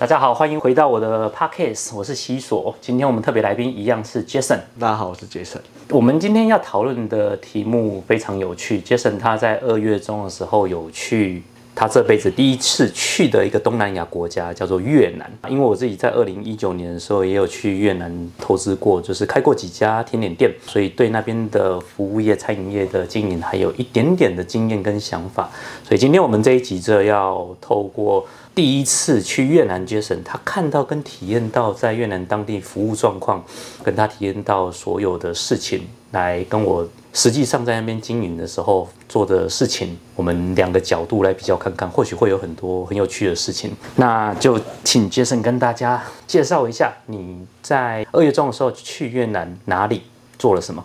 大家好，欢迎回到我的 podcast，我是西索。今天我们特别来宾一样是 Jason。大家好，我是 Jason。我们今天要讨论的题目非常有趣。Jason 他在二月中的时候有去他这辈子第一次去的一个东南亚国家，叫做越南。因为我自己在二零一九年的时候也有去越南投资过，就是开过几家甜点店，所以对那边的服务业、餐饮业的经营还有一点点的经验跟想法。所以今天我们这一集就要透过。第一次去越南杰森他看到跟体验到在越南当地服务状况，跟他体验到所有的事情，来跟我实际上在那边经营的时候做的事情，我们两个角度来比较看看，或许会有很多很有趣的事情。那就请杰森跟大家介绍一下，你在二月中的时候去越南哪里做了什么？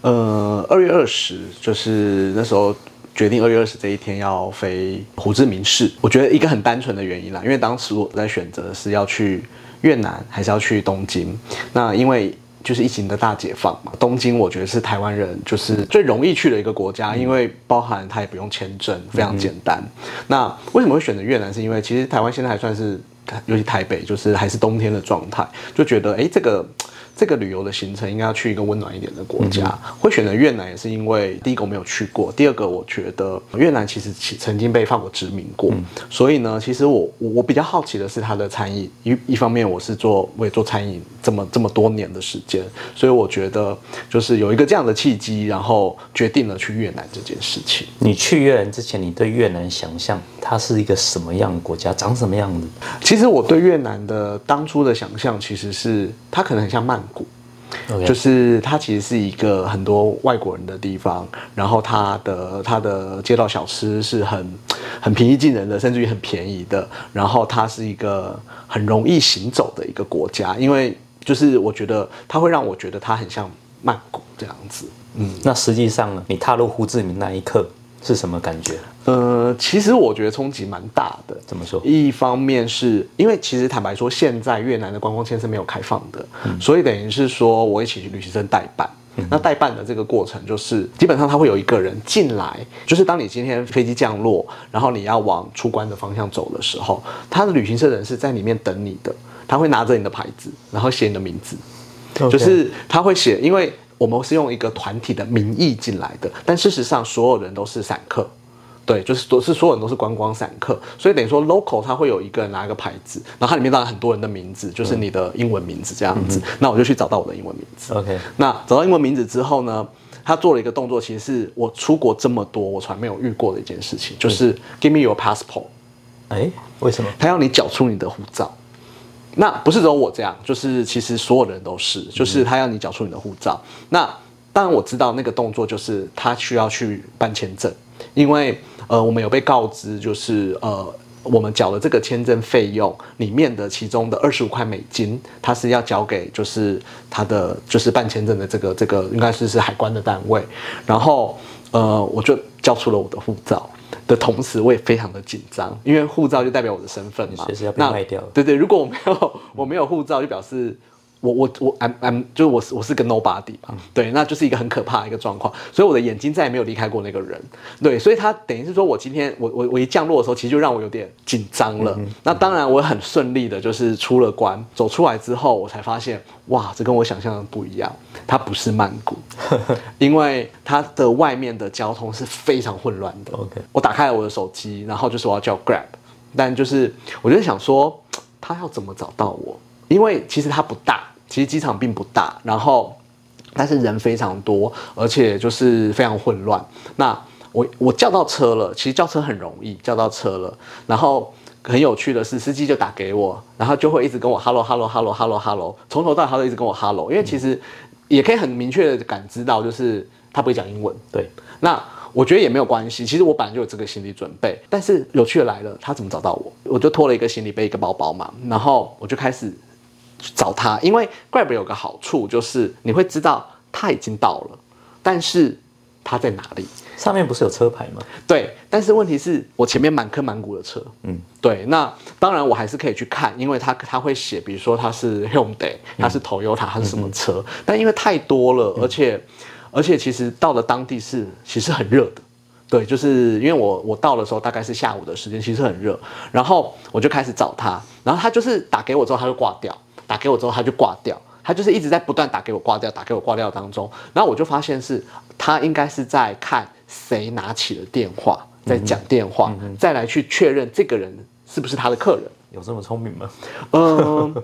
呃，二月二十就是那时候。决定二月二十这一天要飞胡志明市，我觉得一个很单纯的原因啦，因为当时我在选择是要去越南还是要去东京。那因为就是疫情的大解放嘛，东京我觉得是台湾人就是最容易去的一个国家，因为包含它也不用签证，非常简单。那为什么会选择越南？是因为其实台湾现在还算是，尤其台北就是还是冬天的状态，就觉得哎这个。这个旅游的行程应该要去一个温暖一点的国家，会选择越南也是因为第一个我没有去过，第二个我觉得越南其实曾经被法国殖民过，所以呢，其实我我比较好奇的是它的餐饮，一一方面我是做我也做餐饮这么这么多年的时间，所以我觉得就是有一个这样的契机，然后决定了去越南这件事情。你去越南之前，你对越南想象它是一个什么样的国家，长什么样子？其实我对越南的当初的想象其实是它可能很像曼。就是它其实是一个很多外国人的地方，然后它的它的街道小吃是很很平易近人的，甚至于很便宜的，然后它是一个很容易行走的一个国家，因为就是我觉得它会让我觉得它很像曼谷这样子。嗯，那实际上呢，你踏入胡志明那一刻。是什么感觉？呃，其实我觉得冲击蛮大的。怎么说？一方面是因为其实坦白说，现在越南的观光签是没有开放的，所以等于是说我一起去旅行社代办。那代办的这个过程就是，基本上他会有一个人进来，就是当你今天飞机降落，然后你要往出关的方向走的时候，他的旅行社人是在里面等你的，他会拿着你的牌子，然后写你的名字，就是他会写，因为。我们是用一个团体的名义进来的，但事实上所有人都是散客，对，就是都是所有人都是观光散客，所以等于说 local 他会有一个人拿一个牌子，然后它里面当然很多人的名字，就是你的英文名字这样子。那我就去找到我的英文名字。OK，那找到英文名字之后呢，他做了一个动作，其实是我出国这么多我从来没有遇过的一件事情，就是 Give me your passport。哎，为什么？他要你缴出你的护照。那不是只有我这样，就是其实所有人都是，就是他要你缴出你的护照。那当然我知道那个动作就是他需要去办签证，因为呃我们有被告知，就是呃我们缴了这个签证费用里面的其中的二十五块美金，它是要交给就是他的就是办签证的这个这个应该是是海关的单位，然后呃我就交出了我的护照。的同时，我也非常的紧张，因为护照就代表我的身份嘛。随时要被卖掉。对对，如果我没有 我没有护照，就表示。我我我，I'm I'm，就是我是我是个 nobody 嘛，对，那就是一个很可怕的一个状况，所以我的眼睛再也没有离开过那个人，对，所以他等于是说我今天我我我一降落的时候，其实就让我有点紧张了。那当然我很顺利的，就是出了关，走出来之后，我才发现，哇，这跟我想象的不一样，它不是曼谷，因为它的外面的交通是非常混乱的。OK，我打开了我的手机，然后就是我要叫 Grab，但就是我就想说，他要怎么找到我？因为其实它不大，其实机场并不大，然后但是人非常多，而且就是非常混乱。那我我叫到车了，其实叫车很容易，叫到车了。然后很有趣的是，司机就打给我，然后就会一直跟我 hello hello hello hello hello，从头到尾他都一直跟我 hello。因为其实也可以很明确的感知到，就是他不会讲英文。对，那我觉得也没有关系。其实我本来就有这个心理准备，但是有趣的来了，他怎么找到我？我就拖了一个行李背，一个包包嘛，然后我就开始。找他，因为 Grab 有个好处就是你会知道他已经到了，但是他在哪里？上面不是有车牌吗？对，但是问题是我前面满坑满谷的车，嗯，对，那当然我还是可以去看，因为他他会写，比如说他是 Hyundai，他是 Toyota，他是什么车？但因为太多了，而且而且其实到了当地是其实很热的。对，就是因为我我到的时候大概是下午的时间，其实很热，然后我就开始找他，然后他就是打给我之后他就挂掉，打给我之后他就挂掉，他就是一直在不断打给我挂掉，打给我挂掉当中，然后我就发现是他应该是在看谁拿起了电话，在讲电话，再来去确认这个人是不是他的客人。有这么聪明吗？嗯，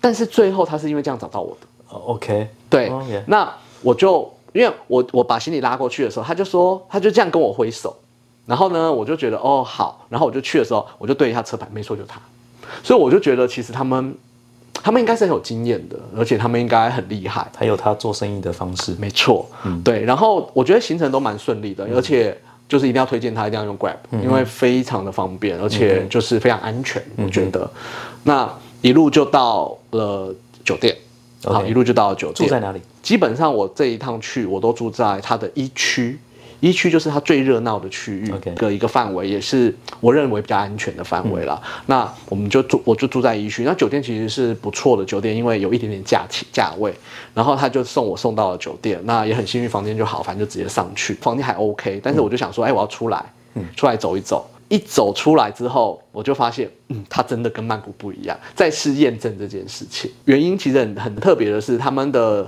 但是最后他是因为这样找到我的。哦 OK，对那我就因为我我把行李拉过去的时候，他就说他就这样跟我挥手，然后呢，我就觉得哦好，然后我就去的时候，我就对一下车牌，没错，就他，所以我就觉得其实他们他们应该是很有经验的，而且他们应该很厉害，还有他做生意的方式。没错，嗯对，然后我觉得行程都蛮顺利的，而且。就是一定要推荐他，一定要用 Grab，、因为非常的方便，而且就是非常安全，我觉得。那一路就到了酒店，好，一路就到了酒店。住在哪里？基本上我这一趟去，我都住在它的一区。一区就是它最热闹的区域的一个范围，也是我认为比较安全的范围啦。那我们就住，我就住在一区。那酒店其实是不错的酒店，因为有一点点价钱价位。然后他就送我送到了酒店，那也很幸运，房间就好，反正就直接上去，房间还 OK。但是我就想说，哎，我要出来，出来走一走。一走出来之后，我就发现，嗯，它真的跟曼谷不一样。再次验证这件事情，原因其实很很特别的是，他们的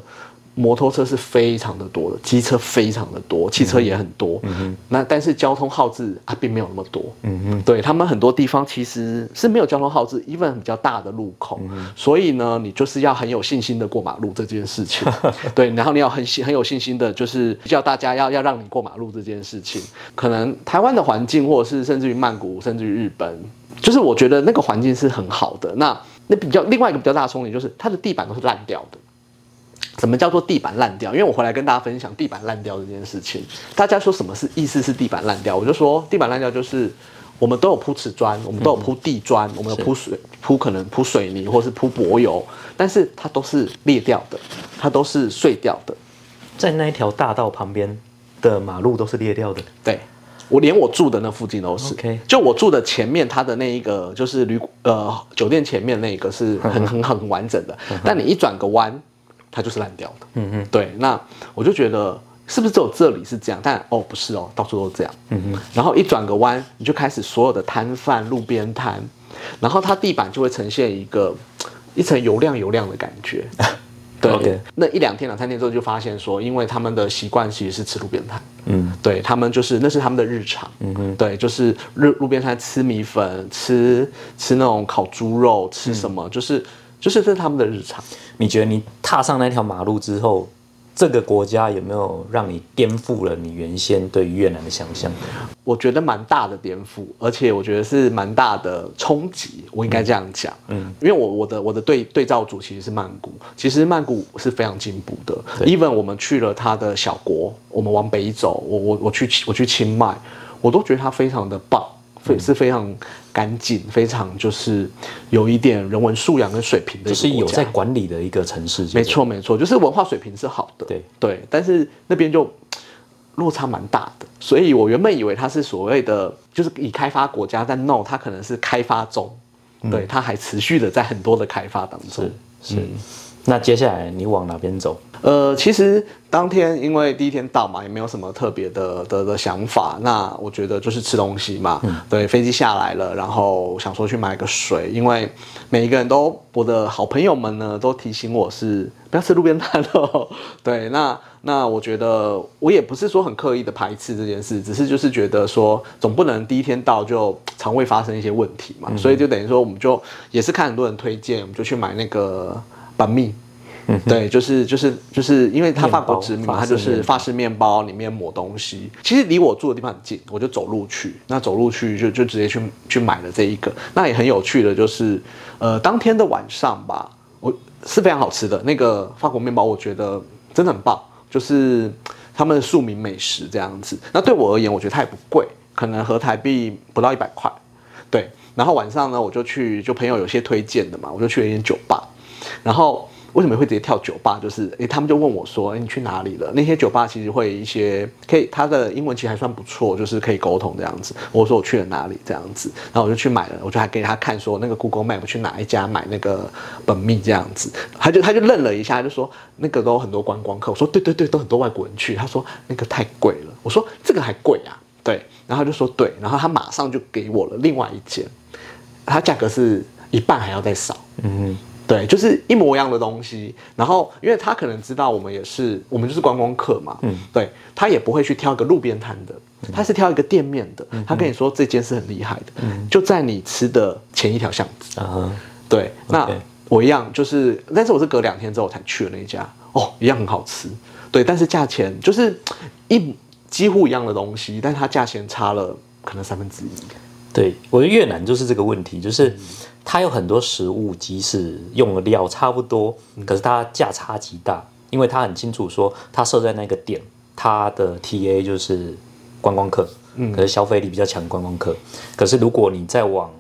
摩托车是非常的多的，机车非常的多，汽车也很多。嗯那但是交通号志啊，并没有那么多。嗯嗯，对他们很多地方其实是没有交通号志，even 比较大的路口，所以呢，你就是要很有信心的过马路这件事情。对，然后你要很信很有信心的，就是叫大家要要让你过马路这件事情。可能台湾的环境，或者是甚至于曼谷，甚至于日本，就是我觉得那个环境是很好的。那那比较另外一个比较大的冲击就是它的地板都是烂掉的。什么叫做地板烂掉？因为我回来跟大家分享地板烂掉这件事情，大家说什么是意思是地板烂掉？我就说地板烂掉就是我们都有铺瓷砖，我们都有铺地砖，我们有铺水铺可能铺水泥或是铺柏油，但是它都是裂掉的，它都是碎掉的。在那一条大道旁边的马路都是裂掉的。对，我连我住的那附近都是。就我住的前面，它的那一个就是旅呃酒店前面那个是很很很完整的，但你一转个弯，它就是烂掉的。嗯嗯，对，那我就觉得。是不是只有这里是这样？但哦，不是哦，到处都这样。嗯嗯。然后一转个弯，你就开始所有的摊贩、路边摊，然后它地板就会呈现一个一层油亮油亮的感觉。对那一两天、两三天之后就发现说，因为他们的习惯其实是吃路边摊，嗯，对他们就是那是他们的日常，嗯哼，对，就是路路边摊吃米粉，吃吃那种烤猪肉，吃什么，就是就是这是他们的日常。你觉得你踏上那条马路之后，这个国家有没有让你颠覆了你原先对于越南的想象？我觉得蛮大的颠覆，而且我觉得是蛮大的冲击，我应该这样讲。嗯，因为我我的我的对对照组其实是曼谷，其实曼谷是非常进步的。even 我们去了它的小国，我们往北走，我我我去我去清迈，我都觉得它非常的棒，非是非常干净，非常就是有一点人文素养跟水平的就是有在管理的一个城市，没。错没错，就是文化水平是好的，对对，但是那边就落差蛮大的，所以我原本以为它是所谓的就是以开发国家，但 no，它可能是开发中，对，它还持续的在很多的开发当中。嗯是是。那接下来你往哪边走？呃，其实当天因为第一天到嘛，也没有什么特别的的的想法。那我觉得就是吃东西嘛，对，飞机下来了，然后想说去买个水，因为每一个人都我的好朋友们呢都提醒我是不要吃路边摊哦。对，那那我觉得我也不是说很刻意的排斥这件事，只是就是觉得说总不能第一天到就肠胃发生一些问题嘛，所以就等于说我们就也是看很多人推荐，我们就去买那个板蜜。对，就是就是就是因为他法国殖民嘛，它就是法式面包里面抹东西。其实离我住的地方很近，我就走路去。那走路去就就直接去去买了这一个。那也很有趣的，就是呃当天的晚上吧，我是非常好吃的那个法国面包，我觉得真的很棒，就是他们的庶民美食这样子。那对我而言，我觉得它也不贵，可能合台币不到一百块。对，然后晚上呢，我就去，就朋友有些推荐的嘛，我就去了一间酒吧，然后。为什么会直接跳酒吧？就是诶，他们就问我说：“诶，你去哪里了？”那些酒吧其实会一些可以，他的英文其实还算不错，就是可以沟通这样子。我说我去了哪里这样子，然后我就去买了，我就还给他看说那个 Google Map 去哪一家买那个本蜜这样子。他就他就愣了一下，就说那个都很多观光客。我说对对对，都很多外国人去。他说那个太贵了。我说这个还贵啊。对，然后他就说对，然后他马上就给我了另外一间，它价格是一半还要再少。嗯对，就是一模一样的东西。然后，因为他可能知道我们也是，我们就是观光客嘛，嗯，对他也不会去挑一个路边摊的，他是挑一个店面的。他跟你说这间是很厉害的，就在你吃的前一条巷子。啊哈，对，那我一样就是，但是我是隔两天之后才去的那一家，哦，一样很好吃。对，但是价钱就是一几乎一样的东西，但是它价钱差了可能三分之一。对，我觉得越南就是这个问题，就是它有很多食物，即使用的料差不多，可是它价差极大，因为它很清楚说，它设在那个点，它的 TA 就是观光客，可是消费力比较强的观光客。可是如果你再往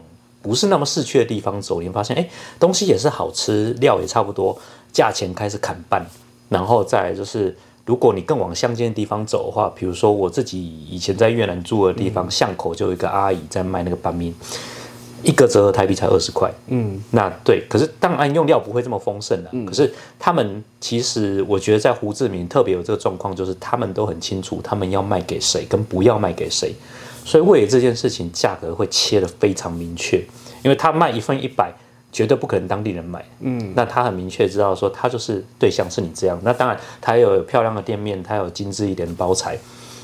不是那么市区的地方走，你会发现，哎，东西也是好吃，料也差不多，价钱开始砍半，然后再来就是。如果你更往乡间的地方走的话，比如说我自己以前在越南住的地方，巷口就有一个阿姨在卖那个板面，一个折合台币才二十块。嗯，那对，可是当然用料不会这么丰盛的、可是他们其实我觉得在胡志明特别有这个状况，就是他们都很清楚他们要卖给谁跟不要卖给谁，所以为了这件事情价格会切得非常明确，因为他卖一份一百。绝对不可能当地人买，嗯，那他很明确知道说他就是对象是你这样，那当然他也有漂亮的店面，他有精致一点的包材，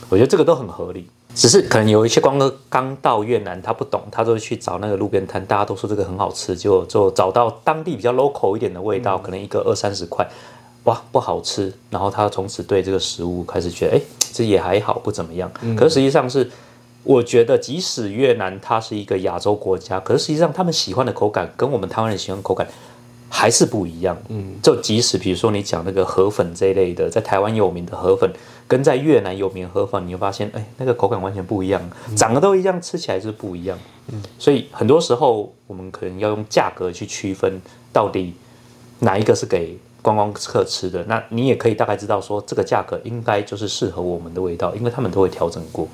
我觉得这个都很合理。只是可能有一些光哥刚到越南，他不懂，他就会去找那个路边摊，大家都说这个很好吃，就就找到当地比较 local 一点的味道，可能一个二三十块，哇，不好吃，然后他从此对这个食物开始觉得，哎，这也还好，不怎么样。可是实际上是，我觉得即使越南它是一个亚洲国家，可是实际上他们喜欢的口感跟我们台湾人喜欢的口感还是不一样。嗯，就即使比如说你讲那个河粉这一类的，在台湾有名的河粉，跟在越南有名的河粉，你会发现，哎，那个口感完全不一样，长得都一样，吃起来是不一样。嗯，所以很多时候我们可能要用价格去区分，到底哪一个是给观光客吃的，那你也可以大概知道说，这个价格应该就是适合我们的味道，因为他们都会调整过。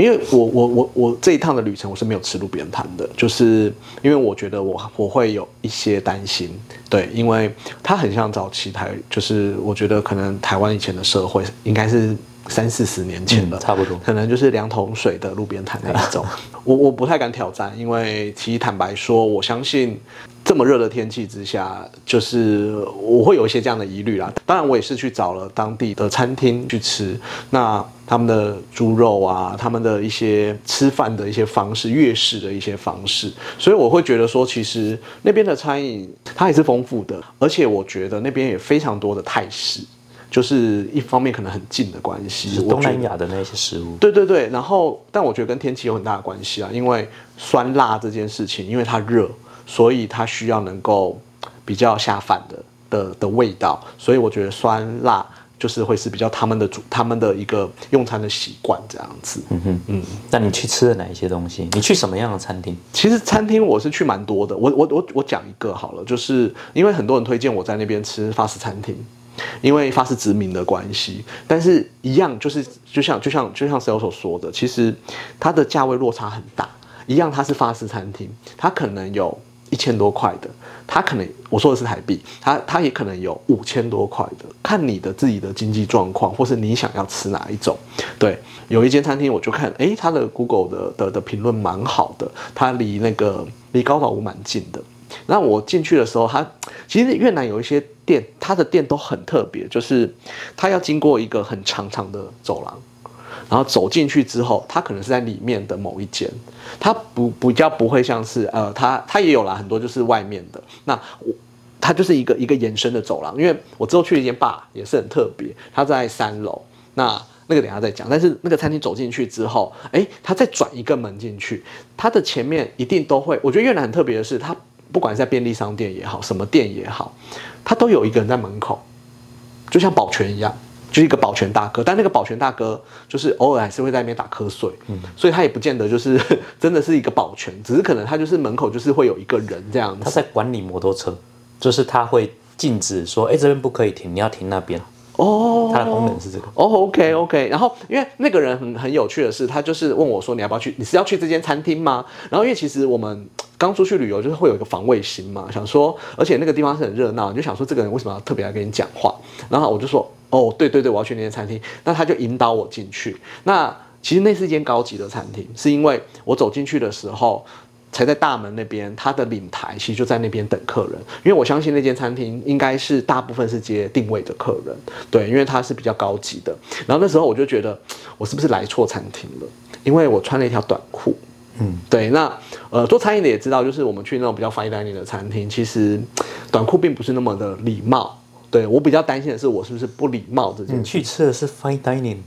因为我我我我这一趟的旅程我是没有吃路边摊的，就是因为我觉得我我会有一些担心，对，因为它很像早期台，就是我觉得可能台湾以前的社会应该是三四十年前了，嗯差不多可能就是两桶水的路边摊那一种，我我不太敢挑战，因为其实坦白说，我相信这么热的天气之下，就是我会有一些这样的疑虑啦。当然，我也是去找了当地的餐厅去吃，那他们的猪肉啊，他们的一些吃饭的一些方式，粤式的一些方式，所以我会觉得说，其实那边的餐饮它也是丰富的，而且我觉得那边也非常多的泰式。就是一方面可能很近的关系，是东南亚的那些食物，对对对，然后但我觉得跟天气有很大的关系啊，因为酸辣这件事情，因为它热，所以它需要能够比较下饭的的的味道，所以我觉得酸辣就是会是比较他们的主他们的一个用餐的习惯这样子。嗯哼嗯。那你去吃了哪一些东西？你去什么样的餐厅？其实餐厅我是去蛮多的，我我我我讲一个好了，就是因为很多人推荐我在那边吃法式餐厅。因为法式殖民的关系，但是一样就是就像就像就像 sales 所说的，其实它的价位落差很大。一样它是法式餐厅，它可能有一千多块的，它可能我说的是台币，它它也可能有五千多块的，看你的自己的经济状况，或是你想要吃哪一种。对，有一间餐厅我就看，诶，它的 Google 的的的评论蛮好的，它离那个离高岛屋蛮近的。那我进去的时候，它其实越南有一些店，它的店都很特别，就是它要经过一个很长长的走廊，然后走进去之后，它可能是在里面的某一间，它不比较不会像是呃，它它也有啦，很多就是外面的。那我它就是一个一个延伸的走廊，因为我之后去了一间吧也是很特别，它在三楼，那。那个等下再讲，但是那个餐厅走进去之后，哎，它再转一个门进去，它的前面一定都会。我觉得越南很特别的是，它不管是在便利商店也好，什么店也好，它都有一个人在门口，就像保全一样，就是一个保全大哥。但那个保全大哥就是偶尔还是会在那边打瞌睡，所以他也不见得就是 真的是一个保全，只是可能他就是门口就是会有一个人这样子。他在管理摩托车，就是他会禁止说，哎，这边不可以停，你要停那边。哦，它的功能是这个。哦，OK OK。然后因为那个人很很有趣的是，他就是问我说：“你要不要去？你是要去这间餐厅吗？”然后因为其实我们刚出去旅游，就是会有一个防卫心嘛，想说，而且那个地方是很热闹，你就想说这个人为什么要特别来跟你讲话？然后我就说：“哦，对对对，我要去那间餐厅。”那他就引导我进去。那其实那是一间高级的餐厅，是因为我走进去的时候。才在大门那边，他的领台其实就在那边等客人，因为我相信那间餐厅应该是大部分是接定位的客人，对，因为它是比较高级的。然后那时候我就觉得，我是不是来错餐厅了？因为我穿了一条短裤，嗯，对。那呃，做餐饮的也知道，就是我们去那种比较 fine dining 的餐厅，其实短裤并不是那么的礼貌。对我比较担心的是，我是不是不礼貌这件去吃的是 fine dining，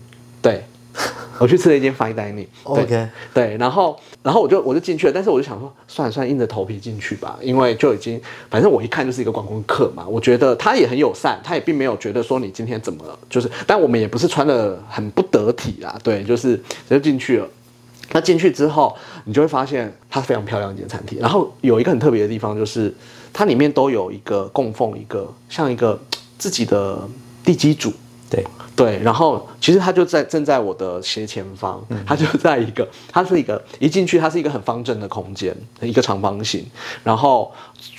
对。我去吃了一间 fine dining。OK，对，然后，然后我就我就进去了，但是我就想说，算了算了，硬着头皮进去吧，因为就已经，反正我一看就是一个观光客嘛。我觉得他也很友善，他也并没有觉得说你今天怎么，就是，但我们也不是穿的很不得体啦，对，就是就进去了。那进去之后，你就会发现它非常漂亮一间餐厅。然后有一个很特别的地方，就是它里面都有一个供奉一个像一个自己的地基主。对对，然后其实他就在正在我的斜前方，他就在一个，它是一个一进去，它是一个很方正的空间，一个长方形，然后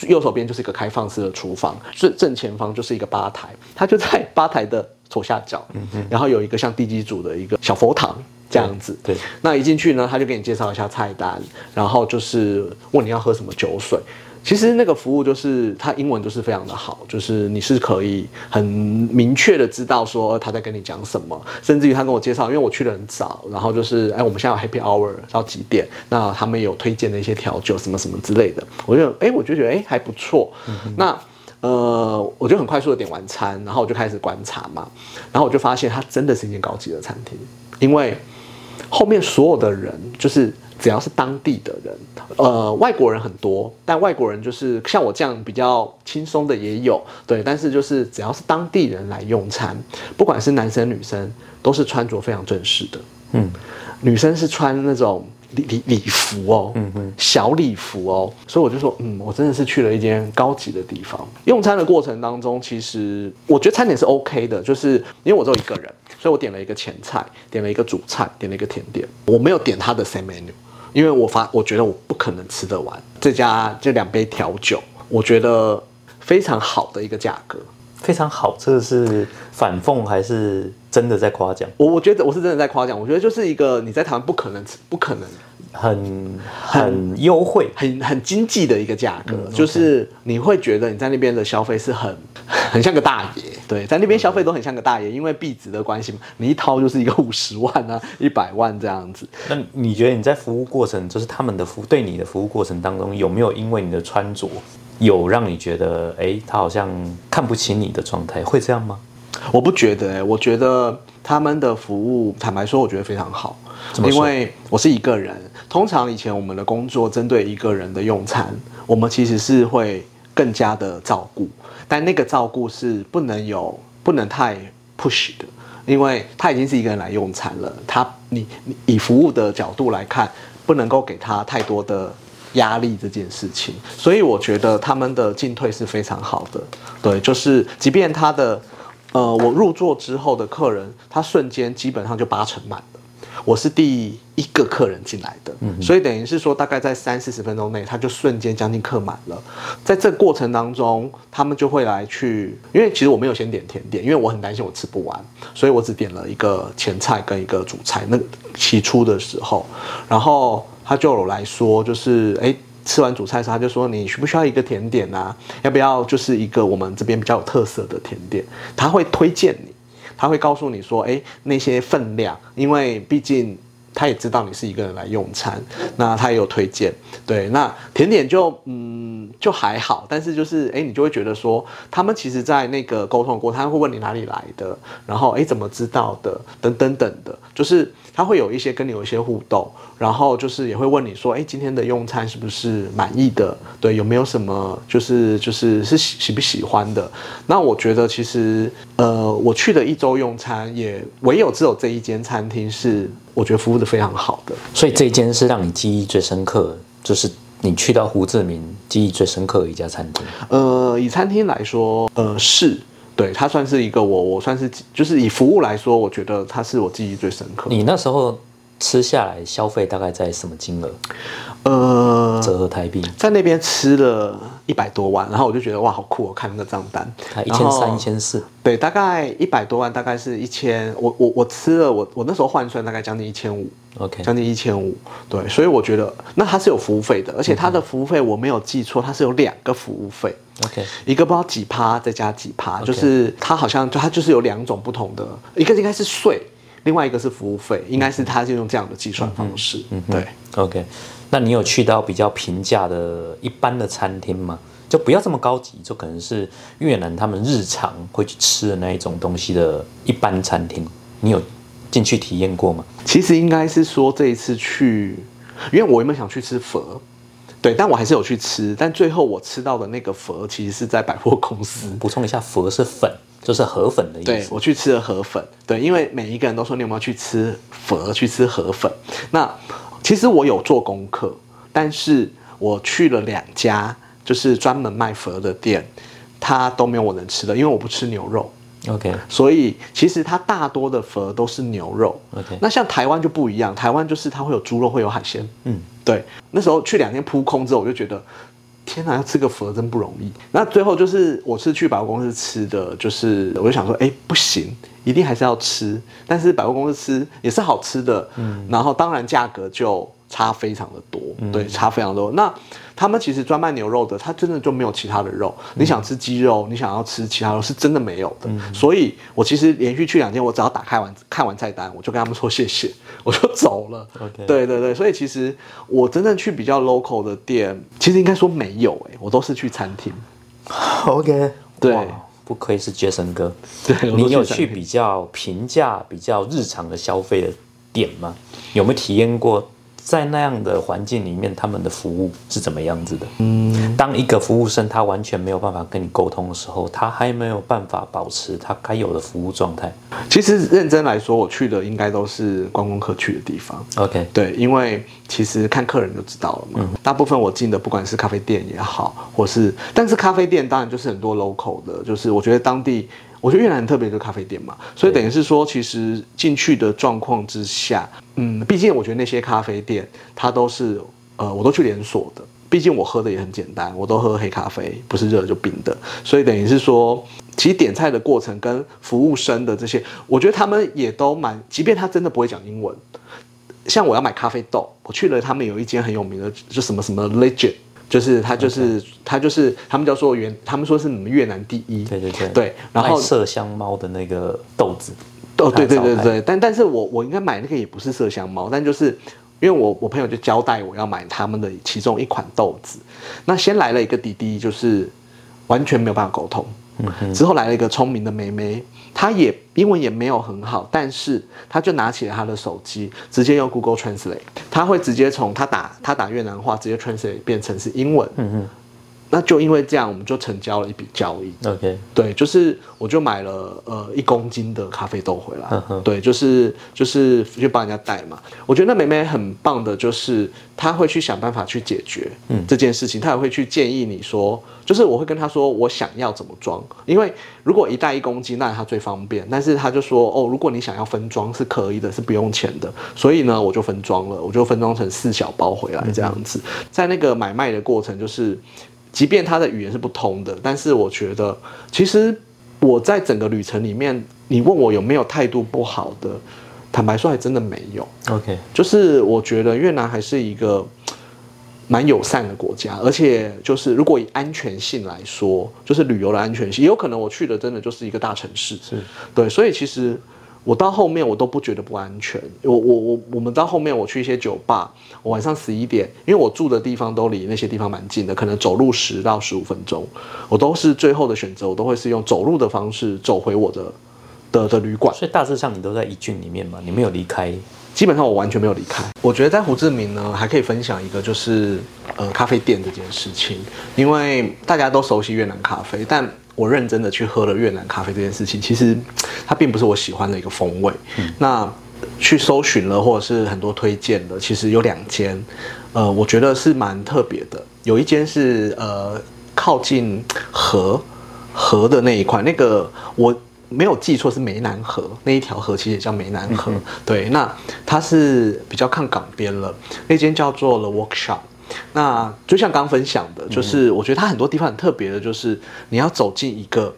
右手边就是一个开放式的厨房，正正前方就是一个吧台，它就在吧台的左下角，然后有一个像地基组的一个小佛堂这样子。对，那一进去呢，他就给你介绍一下菜单，然后就是问你要喝什么酒水。其实那个服务就是他英文就是非常的好，就是你是可以很明确的知道说他在跟你讲什么，甚至于他跟我介绍，因为我去的很早，然后就是哎我们现在有 Happy Hour 到几点，那他们有推荐的一些调酒什么什么之类的，我就哎我就觉得哎还不错，那呃我就很快速的点完餐，然后我就开始观察嘛，然后我就发现它真的是一间高级的餐厅，因为后面所有的人就是。只要是当地的人，呃，外国人很多，但外国人就是像我这样比较轻松的也有，对。但是就是只要是当地人来用餐，不管是男生女生，都是穿着非常正式的。嗯，女生是穿那种礼礼礼服哦，嗯嗯，小礼服哦。所以我就说，嗯，我真的是去了一间高级的地方。用餐的过程当中，其实我觉得餐点是 OK 的，就是因为我只有一个人，所以我点了一个前菜，点了一个主菜，点了一个甜点，我没有点他的 same menu。因为我发，我觉得我不可能吃得完这家这两杯调酒，我觉得非常好的一个价格，非常好。这个是反讽还是真的在夸奖？我我觉得我是真的在夸奖。我觉得就是一个你在台湾不可能吃，不可能。很很优惠，很很经济的一个价格，就是你会觉得你在那边的消费是很 很像个大爷，对，在那边消费都很像个大爷，因为币值的关系嘛，你一掏就是一个五十万啊，一百万这样子。那你觉得你在服务过程，就是他们的服对你的服务过程当中，有没有因为你的穿着有让你觉得，哎，他好像看不起你的状态，会这样吗？我不觉得，哎，我觉得他们的服务，坦白说，我觉得非常好。因为我是一个人，通常以前我们的工作针对一个人的用餐，我们其实是会更加的照顾，但那个照顾是不能有不能太 push 的，因为他已经是一个人来用餐了，他你你以服务的角度来看，不能够给他太多的压力这件事情，所以我觉得他们的进退是非常好的，对，就是即便他的呃我入座之后的客人，他瞬间基本上就八成满。我是第一个客人进来的，嗯所以等于是说，大概在三四十分钟内，他就瞬间将近客满了。在这过程当中，他们就会来去，因为其实我没有先点甜点，因为我很担心我吃不完，所以我只点了一个前菜跟一个主菜。那起初的时候，然后他就有来说，就是哎，吃完主菜时，他就说你需不需要一个甜点啊？要不要就是一个我们这边比较有特色的甜点？他会推荐你。他会告诉你说：“哎，那些分量，因为毕竟他也知道你是一个人来用餐，那他也有推荐。对，那甜点就嗯就还好，但是就是哎，你就会觉得说，他们其实在那个沟通过，他会问你哪里来的，然后哎怎么知道的，等等等的，就是他会有一些跟你有一些互动。”然后就是也会问你说，哎，今天的用餐是不是满意的？对，有没有什么就是就是是喜喜不喜欢的？那我觉得其实，呃，我去的一周用餐也唯有只有这一间餐厅是我觉得服务的非常好的。所以这一间是让你记忆最深刻，就是你去到胡志明记忆最深刻的一家餐厅。呃，以餐厅来说，呃，是对它算是一个我我算是就是以服务来说，我觉得它是我记忆最深刻。你那时候。吃下来消费大概在什么金额？呃，折合台币，在那边吃了一百多万，然后我就觉得哇，好酷！我看那个账单，一千三、一千四，对，大概一百多万，大概是一千。我我我吃了，我我那时候换算大概将近一千五，OK，将近一千五。对，所以我觉得那它是有服务费的，而且它的服务费我没有记错，它是有两个服务费，OK，一个不知道几趴再加几趴，就是它好像就它就是有两种不同的，一个应该是税，另外一个是服务费，应该是它就用这样的计算方式，嗯，对，OK。那你有去到比较平价的一般的餐厅吗？就不要这么高级，就可能是越南他们日常会去吃的那一种东西的一般餐厅，你有进去体验过吗？其实应该是说这一次去，因为我原本想去吃佛，对，但我还是有去吃，但最后我吃到的那个佛其实是在百货公司。补充一下，佛是粉，就是河粉的意思。对，我去吃了河粉，对，因为每一个人都说你有没有去吃佛，去吃河粉，那。其实我有做功课，但是我去了两家，就是专门卖佛的店，它都没有我能吃的，因为我不吃牛肉。OK，所以其实它大多的佛都是牛肉。OK，那像台湾就不一样，台湾就是它会有猪肉，会有海鲜。嗯，对。那时候去两天扑空之后，我就觉得，天哪，要吃个佛真不容易。那最后就是我是去百货公司吃的，就是我就想说，哎，不行。一定还是要吃，但是百货公司吃也是好吃的，嗯，然后当然价格就差非常的多，对，差非常多。那他们其实专卖牛肉的，他真的就没有其他的肉。你想吃鸡肉，你想要吃其他肉，是真的没有的。所以我其实连续去两天，我只要打开完看完菜单，我就跟他们说谢谢，我就走了。对对对，所以其实我真正去比较 local 的店，其实应该说没有哎，我都是去餐厅。OK，对。不愧是杰森哥，对你有去比较平价、比较日常的消费的点吗？有没有体验过？在那样的环境里面，他们的服务是怎么样子的？嗯，当一个服务生他完全没有办法跟你沟通的时候，他还没有办法保持他该有的服务状态。其实认真来说，我去的应该都是观光客去的地方。OK，对，因为其实看客人就知道了嘛。大部分我进的，不管是咖啡店也好，或是，但是咖啡店当然就是很多 local 的，就是我觉得当地。我觉得越南特别的咖啡店嘛，所以等于是说，其实进去的状况之下，嗯，毕竟我觉得那些咖啡店它都是，呃，我都去连锁的，毕竟我喝的也很简单，我都喝黑咖啡，不是热就冰的，所以等于是说，其实点菜的过程跟服务生的这些，我觉得他们也都蛮，即便他真的不会讲英文，像我要买咖啡豆，我去了他们有一间很有名的，就什么什么 Legend。就是他，就是他，就是他们叫做原，他们说是你们越南第一。对对对。对，然后麝香猫的那个豆子。哦，对对对对。但但是我我应该买那个也不是麝香猫，但就是因为我我朋友就交代我要买他们的其中一款豆子。那先来了一个弟弟，就是完全没有办法沟通。嗯。之后来了一个聪明的妹妹。他也英文也没有很好，但是他就拿起了他的手机，直接用 Google Translate，他会直接从他打他打越南话，直接 translate 变成是英文。那就因为这样，我们就成交了一笔交易。OK，对，就是我就买了呃一公斤的咖啡豆回来。对，就是就是去帮人家带嘛。我觉得那美美很棒的，就是她会去想办法去解决这件事情，她也会去建议你说，就是我会跟她说我想要怎么装，因为如果一袋一公斤，那她最方便。但是她就说哦，如果你想要分装是可以的，是不用钱的。所以呢，我就分装了，我就分装成四小包回来这样子。在那个买卖的过程，就是。即便他的语言是不通的，但是我觉得，其实我在整个旅程里面，你问我有没有态度不好的，坦白说还真的没有。OK，就是我觉得越南还是一个蛮友善的国家，而且就是如果以安全性来说，就是旅游的安全性，也有可能我去的真的就是一个大城市，是对，所以其实。我到后面我都不觉得不安全。我我我我们到后面我去一些酒吧，我晚上十一点，因为我住的地方都离那些地方蛮近的，可能走路十到十五分钟，我都是最后的选择，我都会是用走路的方式走回我的的的旅馆。所以大致上你都在一郡里面嘛，你没有离开？基本上我完全没有离开。我觉得在胡志明呢，还可以分享一个就是呃咖啡店这件事情，因为大家都熟悉越南咖啡，但。我认真的去喝了越南咖啡这件事情，其实它并不是我喜欢的一个风味。那去搜寻了，或者是很多推荐的，其实有两间，呃，我觉得是蛮特别的。有一间是呃靠近河河的那一块，那个我没有记错是湄南河那一条河，其实也叫湄南河。对，那它是比较看港边了。那间叫做 The Workshop。那就像刚刚分享的，就是我觉得它很多地方很特别的，就是你要走进一个，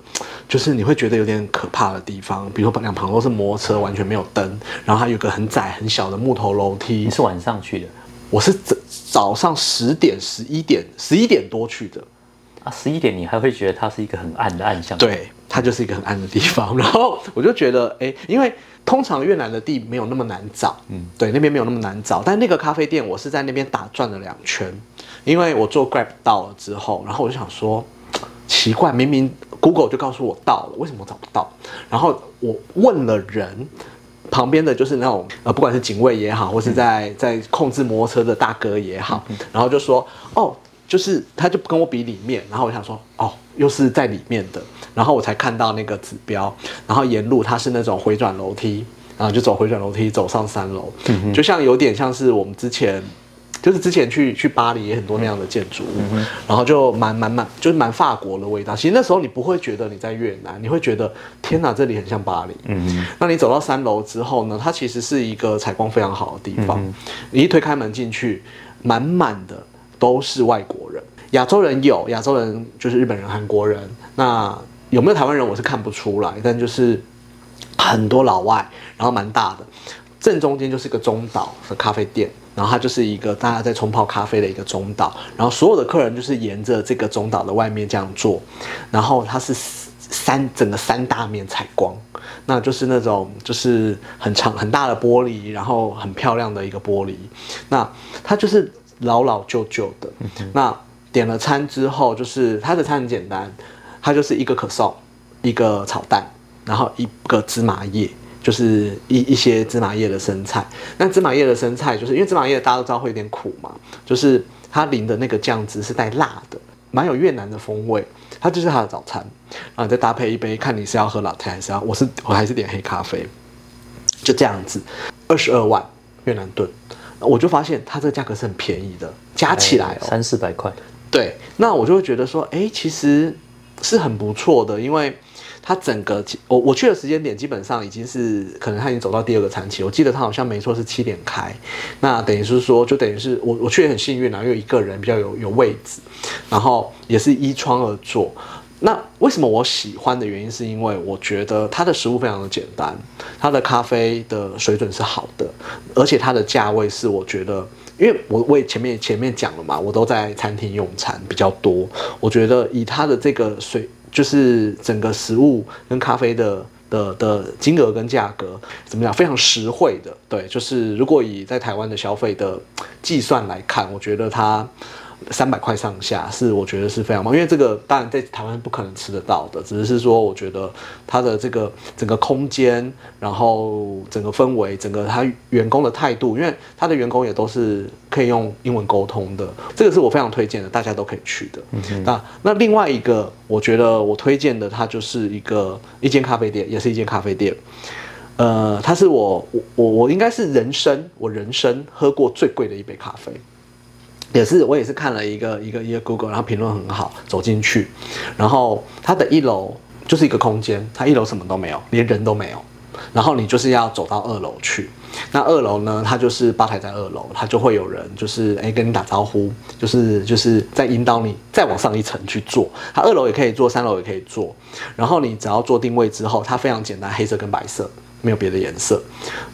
就是你会觉得有点可怕的地方，比如说两旁都是摩托车，完全没有灯，然后它有个很窄很小的木头楼梯你。是晚上去的我是早早上十点、十一点、十一点多去的。啊？十一点你还会觉得它是一个很暗的暗巷？，对，它就是一个很暗的地方。然后我就觉得，哎，因为通常越南的地没有那么难找，嗯，对，那边没有那么难找。但那个咖啡店，我是在那边打转了两圈，因为我坐 Grab 到了之后，然后我就想说，奇怪，明明 Google 就告诉我到了，为什么我找不到？然后我问了人。旁边的就是那种呃，不管是警卫也好，或是在在控制摩托车的大哥也好，然后就说哦，就是他就跟我比里面，然后我想说哦，又是在里面的，然后我才看到那个指标，然后沿路它是那种回转楼梯，然后就走回转楼梯走上三楼，就像有点像是我们之前。就是之前去去巴黎也很多那样的建筑物，然后就蛮蛮蛮就是蛮法国的味道。其实那时候你不会觉得你在越南，你会觉得天哪，这里很像巴黎。嗯那你走到三楼之后呢，它其实是一个采光非常好的地方。你一推开门进去，满满的都是外国人，亚洲人有，亚洲人就是日本人、韩国人。那有没有台湾人，我是看不出来，但就是很多老外，然后蛮大的。正中间就是个中岛的咖啡店，然后它就是一个大家在冲泡咖啡的一个中岛，然后所有的客人就是沿着这个中岛的外面这样做，然后它是三整个三大面采光，那就是那种就是很长很大的玻璃，然后很漂亮的一个玻璃，那它就是老老旧旧的。那点了餐之后，就是它的餐很简单，它就是一个可颂，一个炒蛋，然后一个芝麻叶。就是一一些芝麻叶的生菜，那芝麻叶的生菜，就是因为芝麻叶大家都知道会有点苦嘛，就是它淋的那个酱汁是带辣的，蛮有越南的风味。它就是它的早餐，然后你再搭配一杯，看你是要喝老 a 还是要，我是我还是点黑咖啡，就这样子，二十二万越南盾，我就发现它这个价格是很便宜的，加起来哦，三四百块。对，那我就会觉得说，哎，其实是很不错的，因为它整个我我去的时间点基本上已经是可能它已经走到第二个餐期，我记得它好像没错是七点开，那等于是说就等于是我我去也很幸运啊，因为一个人比较有有位置，然后也是依窗而坐。那为什么我喜欢的原因，是因为我觉得它的食物非常的简单，它的咖啡的水准是好的，而且它的价位是我觉得，因为我我也前面前面讲了嘛，我都在餐厅用餐比较多，我觉得以它的这个水，就是整个食物跟咖啡的。的的金额跟价格怎么样？非常实惠的，对，就是如果以在台湾的消费的计算来看，我觉得它三百块上下是我觉得是非常棒，因为这个当然在台湾不可能吃得到的，只是说我觉得它的这个整个空间，然后整个氛围，整个他员工的态度，因为他的员工也都是可以用英文沟通的，这个是我非常推荐的，大家都可以去的。那那另外一个，我觉得我推荐的，它就是一个一间咖啡店，也是一间咖啡店。呃，它是我我我我应该是人生我人生喝过最贵的一杯咖啡。也是我也是看了一个一个一个 Google，然后评论很好，走进去，然后它的一楼就是一个空间，它一楼什么都没有，连人都没有，然后你就是要走到二楼去，那二楼呢，它就是吧台在二楼，它就会有人就是哎跟你打招呼，就是就是在引导你再往上一层去坐，它二楼也可以坐，三楼也可以坐，然后你只要做定位之后，它非常简单，黑色跟白色，没有别的颜色，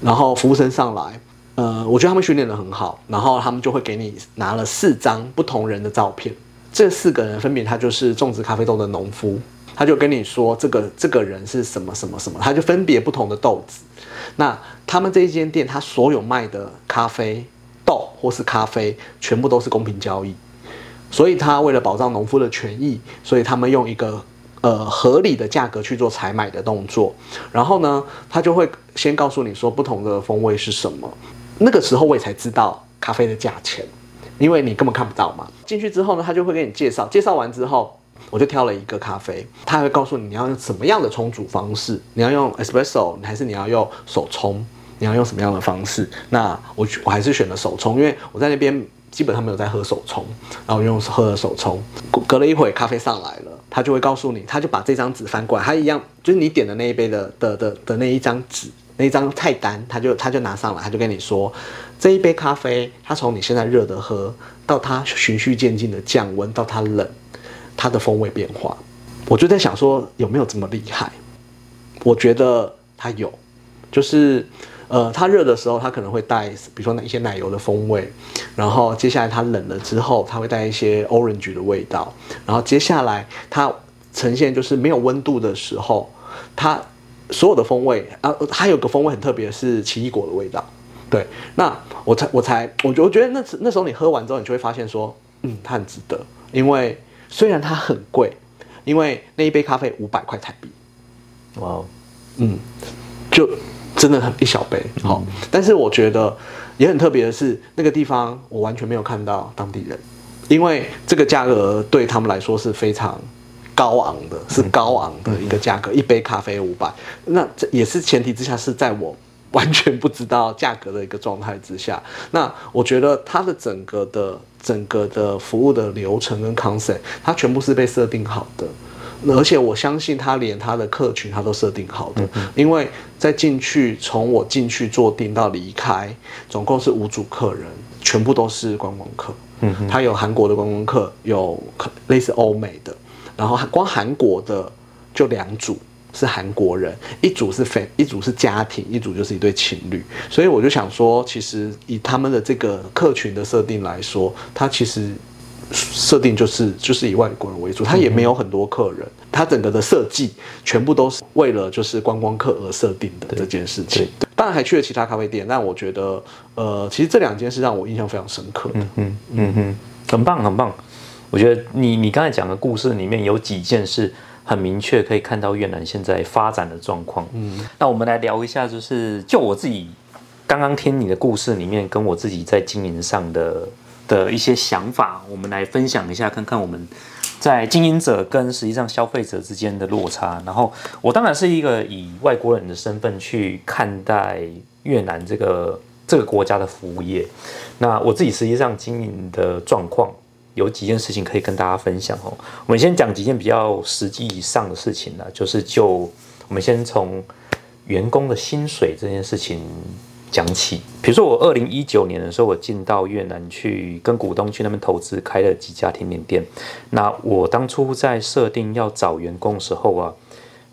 然后服务生上来。呃，我觉得他们训练的很好，然后他们就会给你拿了四张不同人的照片，这四个人分别他就是种植咖啡豆的农夫，他就跟你说这个这个人是什么什么什么，他就分别不同的豆子。那他们这一间店，他所有卖的咖啡豆或是咖啡，全部都是公平交易，所以他为了保障农夫的权益，所以他们用一个呃合理的价格去做采买的动作，然后呢，他就会先告诉你说不同的风味是什么。那个时候我也才知道咖啡的价钱，因为你根本看不到嘛。进去之后呢，他就会给你介绍，介绍完之后，我就挑了一个咖啡，他会告诉你你要用什么样的冲煮方式，你要用 espresso 还是你要用手冲，你要用什么样的方式。那我我还是选了手冲，因为我在那边基本上没有在喝手冲，然后用喝了手冲。隔了一会咖啡上来了，他就会告诉你，他就把这张纸翻过来，他一样就是你点的那一杯的的的的那一张纸，那张菜单，他就他就拿上来，他就跟你说，这一杯咖啡，它从你现在热的喝到它循序渐进的降温，到它冷，它的风味变化，我就在想说有没有这么厉害？我觉得它有，就是。呃，它热的时候，它可能会带，比如说一些奶油的风味，然后接下来它冷了之后，它会带一些 orange 的味道，然后接下来它呈现就是没有温度的时候，它所有的风味啊，还有个风味很特别，是奇异果的味道。对，那我才我才我觉我觉得那那时候你喝完之后，你就会发现说，嗯，它很值得，因为虽然它很贵，因为那一杯咖啡五百块台币。哇，嗯，就。真的很一小杯，好，但是我觉得也很特别的是，那个地方我完全没有看到当地人，因为这个价格对他们来说是非常高昂的，是高昂的一个价格，一杯咖啡五百，那这也是前提之下是在我完全不知道价格的一个状态之下，那我觉得它的整个的整个的服务的流程跟 concept，它全部是被设定好的。而且我相信他连他的客群他都设定好的，因为在进去从我进去坐定到离开，总共是五组客人，全部都是观光客。嗯，他有韩国的观光客，有类似欧美的，然后光韩国的就两组是韩国人，一组是粉一组是家庭，一组就是一对情侣。所以我就想说，其实以他们的这个客群的设定来说，他其实。设定就是就是以外国人为主，他也没有很多客人，他整个的设计全部都是为了就是观光客而设定的这件事情。当然还去了其他咖啡店，但我觉得呃，其实这两件事让我印象非常深刻。嗯嗯嗯嗯，很棒很棒。我觉得你你刚才讲的故事里面有几件是很明确可以看到越南现在发展的状况。嗯，那我们来聊一下，就是就我自己刚刚听你的故事里面，跟我自己在经营上的。的一些想法，我们来分享一下，看看我们在经营者跟实际上消费者之间的落差。然后，我当然是一个以外国人的身份去看待越南这个这个国家的服务业。那我自己实际上经营的状况，有几件事情可以跟大家分享哦。我们先讲几件比较实际以上的事情呢，就是就我们先从员工的薪水这件事情。讲起，比如说我二零一九年的时候，我进到越南去跟股东去那边投资，开了几家甜点店。那我当初在设定要找员工的时候啊，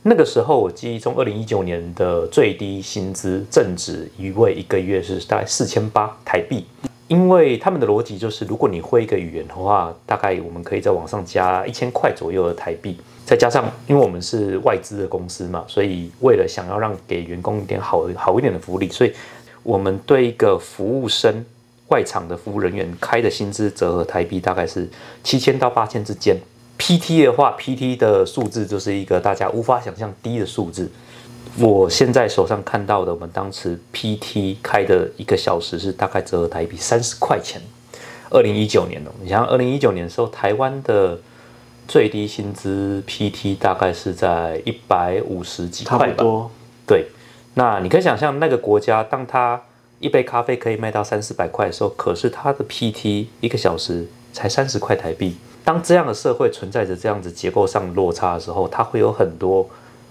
那个时候我记忆中二零一九年的最低薪资正值一位一个月是大概四千八台币，因为他们的逻辑就是，如果你会一个语言的话，大概我们可以在网上加一千块左右的台币。再加上，因为我们是外资的公司嘛，所以为了想要让给员工一点好好一点的福利，所以。我们对一个服务生、外场的服务人员开的薪资折合台币大概是七千到八千之间。PT 的话，PT 的数字就是一个大家无法想象低的数字。我现在手上看到的，我们当时 PT 开的一个小时是大概折合台币三十块钱。二零一九年哦，你想二零一九年的时候，台湾的最低薪资 PT 大概是在一百五十几块吧？对。那你可以想象，那个国家当他一杯咖啡可以卖到三四百块的时候，可是他的 PT 一个小时才三十块台币。当这样的社会存在着这样子结构上落差的时候，它会有很多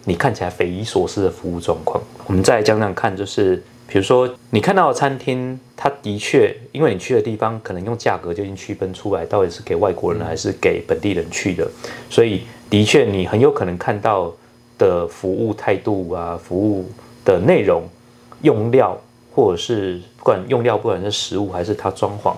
你看起来匪夷所思的服务状况。我们再讲讲看，就是比如说你看到的餐厅，它的确因为你去的地方可能用价格就已经区分出来，到底是给外国人还是给本地人去的，所以的确你很有可能看到的服务态度啊，服务。的内容、用料，或者是不管用料，不管是食物还是它装潢，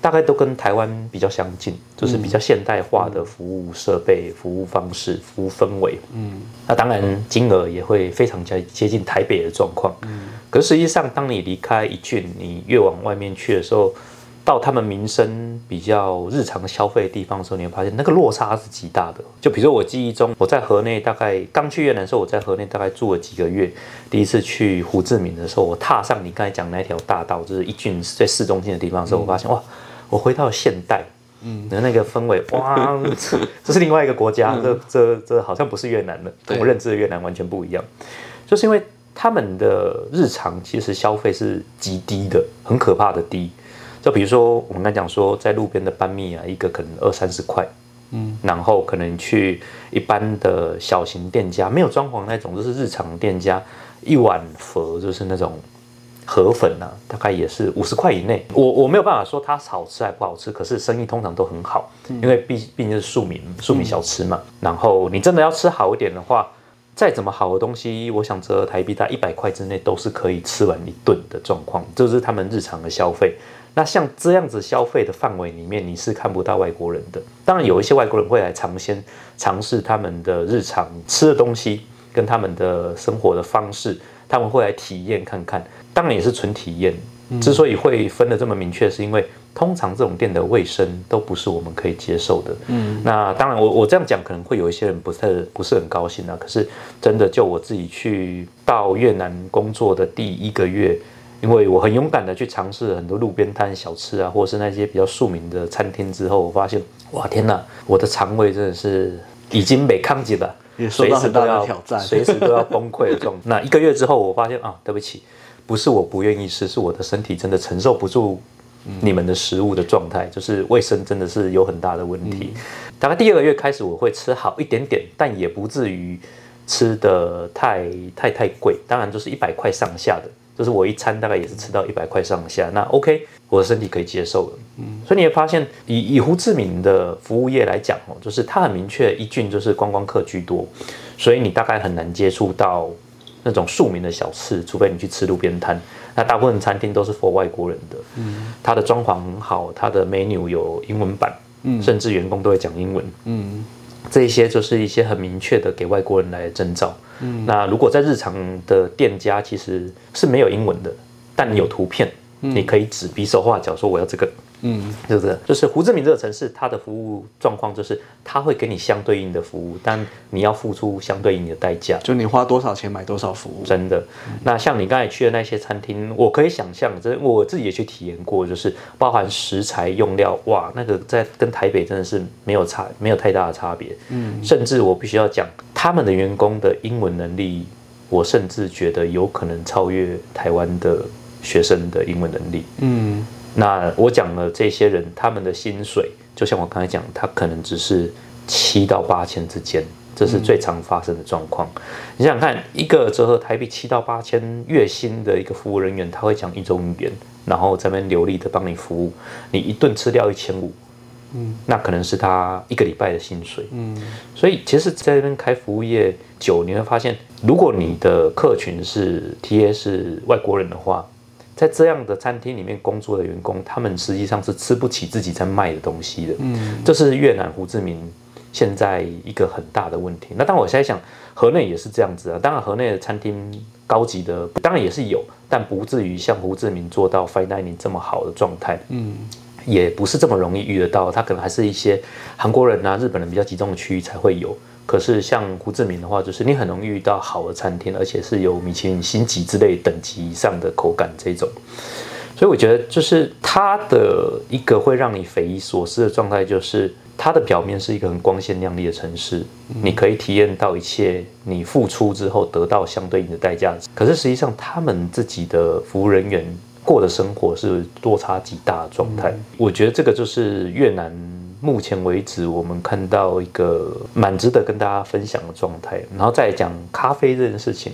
大概都跟台湾比较相近，就是比较现代化的服务设备、服务方式、服务氛围。嗯，那当然金额也会非常接接近台北的状况。嗯，可是实际上，当你离开一郡，你越往外面去的时候，到他们民生比较日常消费的地方的时候，你会发现那个落差是极大的。就比如说我记忆中，我在河内大概刚去越南的时候，我在河内大概住了几个月。第一次去胡志明的时候，我踏上你刚才讲那条大道，就是一郡在市中心的地方的时候，我发现哇，我回到了现代，嗯，的那个氛围，哇，这是另外一个国家，这这这好像不是越南的，跟我认知的越南完全不一样。就是因为他们的日常其实消费是极低的，很可怕的低。就比如说，我们刚讲说，在路边的班米啊，一个可能二三十块，嗯，然后可能去一般的小型店家，没有装潢那种，就是日常店家，一碗佛就是那种河粉呢、大概也是五十块以内。我我没有办法说它好吃还不好吃，可是生意通常都很好，因为毕毕竟是庶民庶民小吃嘛。然后你真的要吃好一点的话，再怎么好的东西，我想折合台币在一百块之内都是可以吃完一顿的状况，这是他们日常的消费。那像这样子消费的范围里面，你是看不到外国人的。当然有一些外国人会来尝鲜，尝试他们的日常吃的东西跟他们的生活的方式，他们会来体验看看。当然也是纯体验。之所以会分得这么明确，是因为通常这种店的卫生都不是我们可以接受的。嗯，那当然我我这样讲可能会有一些人不是不是很高兴啊。可是真的就我自己去到越南工作的第一个月。因为我很勇敢的去尝试很多路边摊小吃啊，或者是那些比较庶民的餐厅之后，我发现，哇天哪，我的肠胃真的是已经没抗击了，也受到很大的挑战，随时都要崩溃的状态。那一个月之后，我发现啊，对不起，不是我不愿意吃，是我的身体真的承受不住你们的食物的状态，就是卫生真的是有很大的问题。大概第二个月开始，我会吃好一点点，但也不至于吃的太太太贵，当然就是一百块上下的。就是我一餐大概也是吃到一百块上下，那 OK，我的身体可以接受了。嗯，所以你会发现，以以胡志明的服务业来讲哦，就是它很明确，一郡就是观光客居多，所以你大概很难接触到那种庶民的小吃，除非你去吃路边摊。那大部分餐厅都是 for 外国人的。嗯，它的装潢很好，它的 menu 有英文版，嗯，甚至员工都会讲英文。嗯。这一些就是一些很明确的给外国人来的征兆。嗯，那如果在日常的店家其实是没有英文的，但你有图片，你可以指比手画脚说我要这个。嗯，对不是？就是胡志明这个城市，它的服务状况就是它会给你相对应的服务，但你要付出相对应的代价。就你花多少钱买多少服务。真的。那像你刚才去的那些餐厅，我可以想象，这我自己也去体验过，就是包含食材用料，哇，那个在跟台北真的是没有差，没有太大的差别。嗯。甚至我必须要讲，他们的员工的英文能力，我甚至觉得有可能超越台湾的学生的英文能力。嗯。那我讲了这些人，他们的薪水，就像我刚才讲，他可能只是七到八千之间，这是最常发生的状况。你想想看，一个折合台币七到八千月薪的一个服务人员，他会讲一种语言，然后这边流利的帮你服务，你一顿吃掉一千五，嗯，那可能是他一个礼拜的薪水，嗯。所以其实在这边开服务业久，你会发现，如果你的客群是 T A 是外国人的话。在这样的餐厅里面工作的员工，他们实际上是吃不起自己在卖的东西的。嗯，这是越南胡志明现在一个很大的问题。那当我现在想，河内也是这样子啊。当然，河内的餐厅高级的当然也是有，但不至于像胡志明做到 fine dining 这么好的状态。嗯，也不是这么容易遇得到。它可能还是一些韩国人啊、日本人比较集中的区域才会有。可是像胡志明的话，就是你很容易遇到好的餐厅，而且是有米其林星级之类等级以上的口感这种。所以我觉得，就是它的一个会让你匪夷所思的状态，就是它的表面是一个很光鲜亮丽的城市，你可以体验到一切，你付出之后得到相对应的代价。可是实际上，他们自己的服务人员过的生活是落差极大的状态。我觉得这个就是越南。目前为止，我们看到一个蛮值得跟大家分享的状态。然后再讲咖啡这件事情，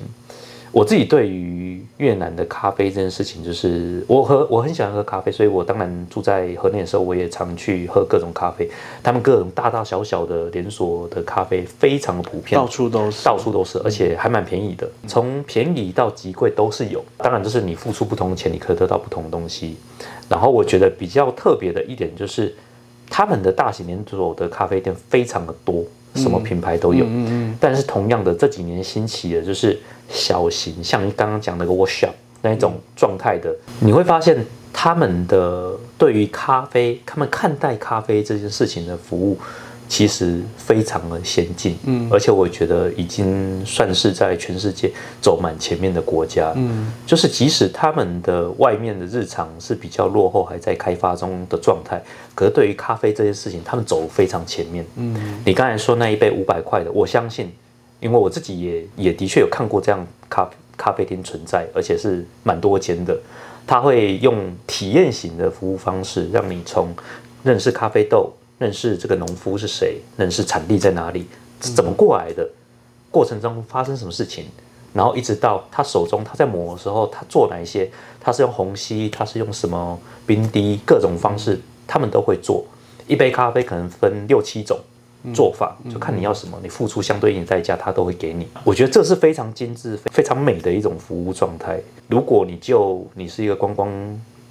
我自己对于越南的咖啡这件事情，就是我喝我很喜欢喝咖啡，所以我当然住在河内的时候，我也常去喝各种咖啡。他们各种大大小小的连锁的咖啡非常的普遍，到处都是，到处都是，而且还蛮便宜的，从便宜到极贵都是有。当然，就是你付出不同的钱，你可以得到不同的东西。然后我觉得比较特别的一点就是。他们的大型连锁的咖啡店非常的多，什么品牌都有。嗯嗯。但是同样的，这几年兴起的就是小型，像刚刚讲那个 workshop 那一种状态的，你会发现他们的对于咖啡，他们看待咖啡这件事情的服务。其实非常的先进，嗯，而且我觉得已经算是在全世界走满前面的国家，嗯，就是即使他们的外面的日常是比较落后，还在开发中的状态，可是对于咖啡这件事情，他们走非常前面，嗯，你刚才说那一杯五百块的，我相信，因为我自己也也的确有看过这样咖咖啡厅存在，而且是蛮多间的，他会用体验型的服务方式，让你从认识咖啡豆。认识这个农夫是谁，认识产地在哪里，是怎么过来的，过程中发生什么事情，然后一直到他手中他在磨的时候，他做哪一些，他是用虹吸，他是用什么冰滴，各种方式他们都会做。一杯咖啡可能分六七种做法，就看你要什么，你付出相对应的代价，他都会给你。我觉得这是非常精致、非常美的一种服务状态。如果你就你是一个观光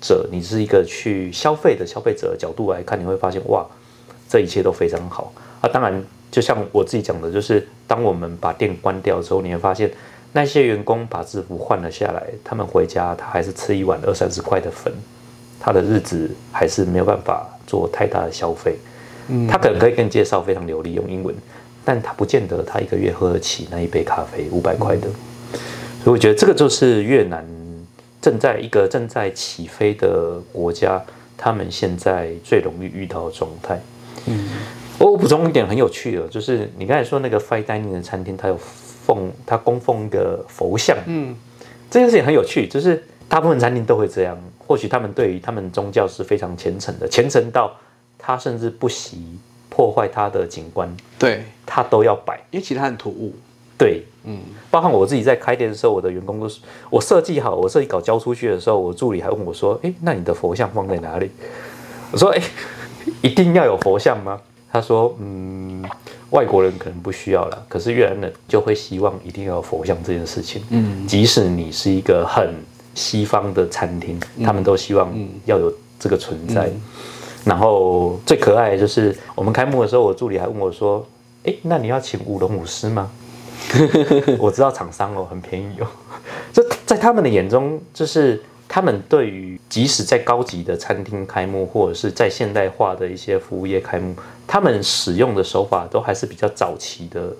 者，你是一个去消费的消费者的角度来看，你会发现哇，这一切都非常好。啊，当然，就像我自己讲的，就是当我们把店关掉之后，你会发现那些员工把制服换了下来，他们回家他还是吃一碗二三十块的粉，他的日子还是没有办法做太大的消费。他可能可以跟你介绍非常流利用英文，但他不见得他一个月喝得起那一杯咖啡五百块的。所以我觉得这个就是越南正在一个正在起飞的国家，他们现在最容易遇到的状态。嗯，我补充一点很有趣的，就是你刚才说那个 fine dining 的餐厅，它有奉它供奉一个佛像。嗯，这件事情很有趣，就是大部分餐厅都会这样。或许他们对于他们宗教是非常虔诚的，虔诚到。他甚至不惜破坏他的景观，对他都要摆，因为其他很突兀。对，嗯，包括我自己在开店的时候，我的员工都是我设计好，我设计稿交出去的时候，我助理还问我说：“哎，那你的佛像放在哪里？”我说：“哎，一定要有佛像吗？”他说：“嗯，外国人可能不需要了，可是越南人就会希望一定要有佛像这件事情。嗯，即使你是一个很西方的餐厅，他们都希望要有这个存在。”然后最可爱的就是我们开幕的时候，我助理还问我说：“哎，那你要请舞龙舞狮吗？” 我知道厂商哦，很便宜哦。这在他们的眼中，就是他们对于即使在高级的餐厅开幕，或者是在现代化的一些服务业开幕，他们使用的手法都还是比较早期的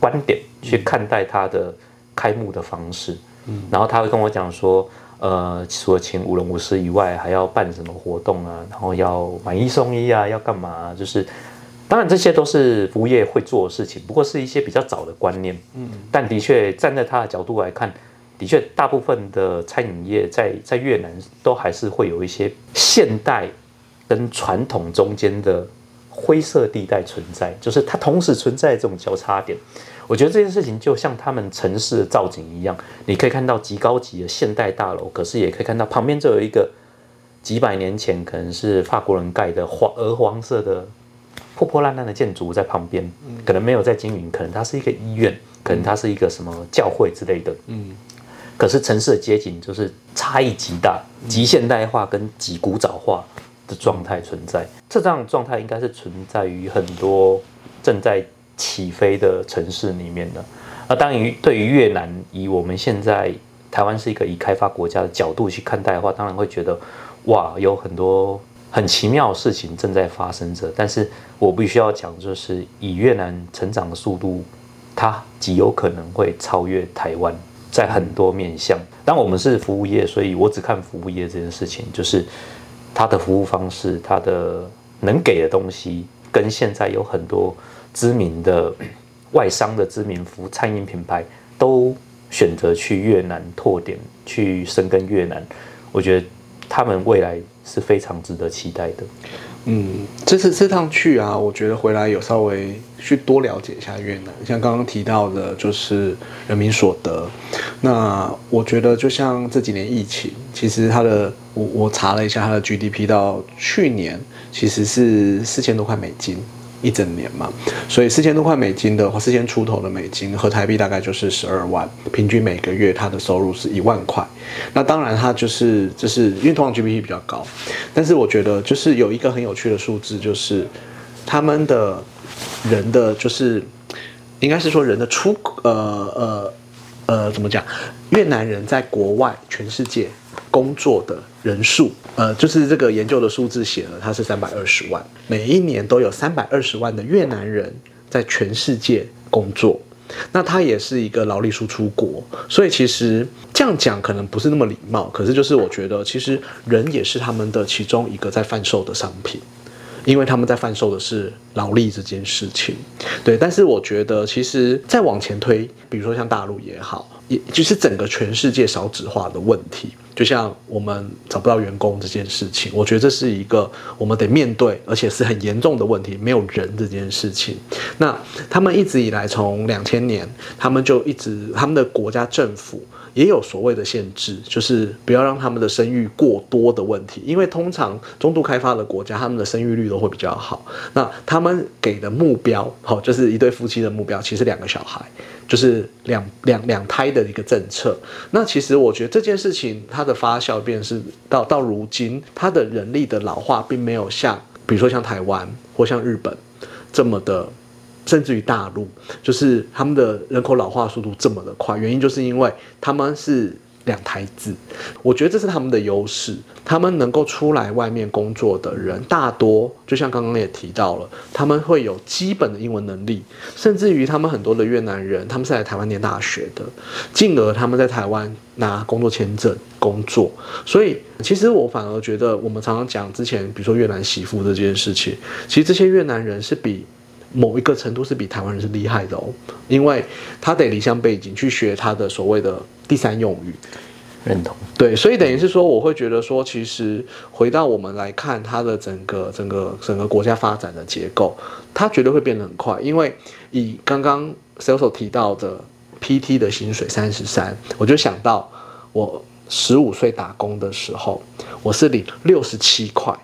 观点去看待它的开幕的方式。嗯，然后他会跟我讲说。呃，除了请舞龙舞狮以外，还要办什么活动啊？然后要买一送一啊？要干嘛？就是，当然这些都是服务业会做的事情，不过是一些比较早的观念。嗯，但的确站在他的角度来看，的确大部分的餐饮业在在越南都还是会有一些现代跟传统中间的灰色地带存在，就是它同时存在这种交叉点。我觉得这件事情就像他们城市的造景一样，你可以看到极高级的现代大楼，可是也可以看到旁边就有一个几百年前可能是法国人盖的黄鹅黄色的破破烂烂的建筑在旁边，可能没有在经营，可能它是一个医院，可能它是一个什么教会之类的。嗯，可是城市的街景就是差异极大，极现代化跟极古早化的状态存在。这样状态应该是存在于很多正在。起飞的城市里面的，那当然对于越南，以我们现在台湾是一个以开发国家的角度去看待的话，当然会觉得哇，有很多很奇妙的事情正在发生着。但是我必须要讲，就是以越南成长的速度，它极有可能会超越台湾，在很多面向。当我们是服务业，所以我只看服务业这件事情，就是它的服务方式，它的能给的东西，跟现在有很多。知名的外商的知名服餐饮品牌都选择去越南拓点，去深耕越南。我觉得他们未来是非常值得期待的。嗯，这次这趟去啊，我觉得回来有稍微去多了解一下越南。像刚刚提到的，就是人民所得。那我觉得就像这几年疫情，其实它的我我查了一下，它的 GDP 到去年其实是四千多块美金。一整年嘛，所以四千多块美金的话，四千出头的美金和台币大概就是十二万，平均每个月他的收入是一万块。那当然，他就是就是因为通常 GDP 比较高，但是我觉得就是有一个很有趣的数字，就是他们的人的就是应该是说人的出呃呃呃怎么讲？越南人在国外全世界。工作的人数，呃，就是这个研究的数字写了，它是三百二十万，每一年都有三百二十万的越南人在全世界工作，那他也是一个劳力输出国，所以其实这样讲可能不是那么礼貌，可是就是我觉得其实人也是他们的其中一个在贩售的商品，因为他们在贩售的是劳力这件事情，对，但是我觉得其实再往前推，比如说像大陆也好。也就是整个全世界少纸化的问题，就像我们找不到员工这件事情，我觉得这是一个我们得面对，而且是很严重的问题，没有人这件事情。那他们一直以来，从两千年，他们就一直他们的国家政府。也有所谓的限制，就是不要让他们的生育过多的问题，因为通常中度开发的国家，他们的生育率都会比较好。那他们给的目标，好，就是一对夫妻的目标，其实两个小孩，就是两两两胎的一个政策。那其实我觉得这件事情它的发酵，便是到到如今，它的人力的老化，并没有像比如说像台湾或像日本这么的。甚至于大陆，就是他们的人口老化速度这么的快，原因就是因为他们是两胎制，我觉得这是他们的优势。他们能够出来外面工作的人，大多就像刚刚也提到了，他们会有基本的英文能力，甚至于他们很多的越南人，他们是来台湾念大学的，进而他们在台湾拿工作签证工作。所以，其实我反而觉得，我们常常讲之前，比如说越南媳妇这件事情，其实这些越南人是比。某一个程度是比台湾人是厉害的哦，因为他得离乡背景去学他的所谓的第三用语，认同。对，所以等于是说，我会觉得说，其实回到我们来看他的整个整个整个国家发展的结构，它绝对会变得很快，因为以刚刚 sales 提到的 PT 的薪水三十三，我就想到我十五岁打工的时候，我是领六十七块。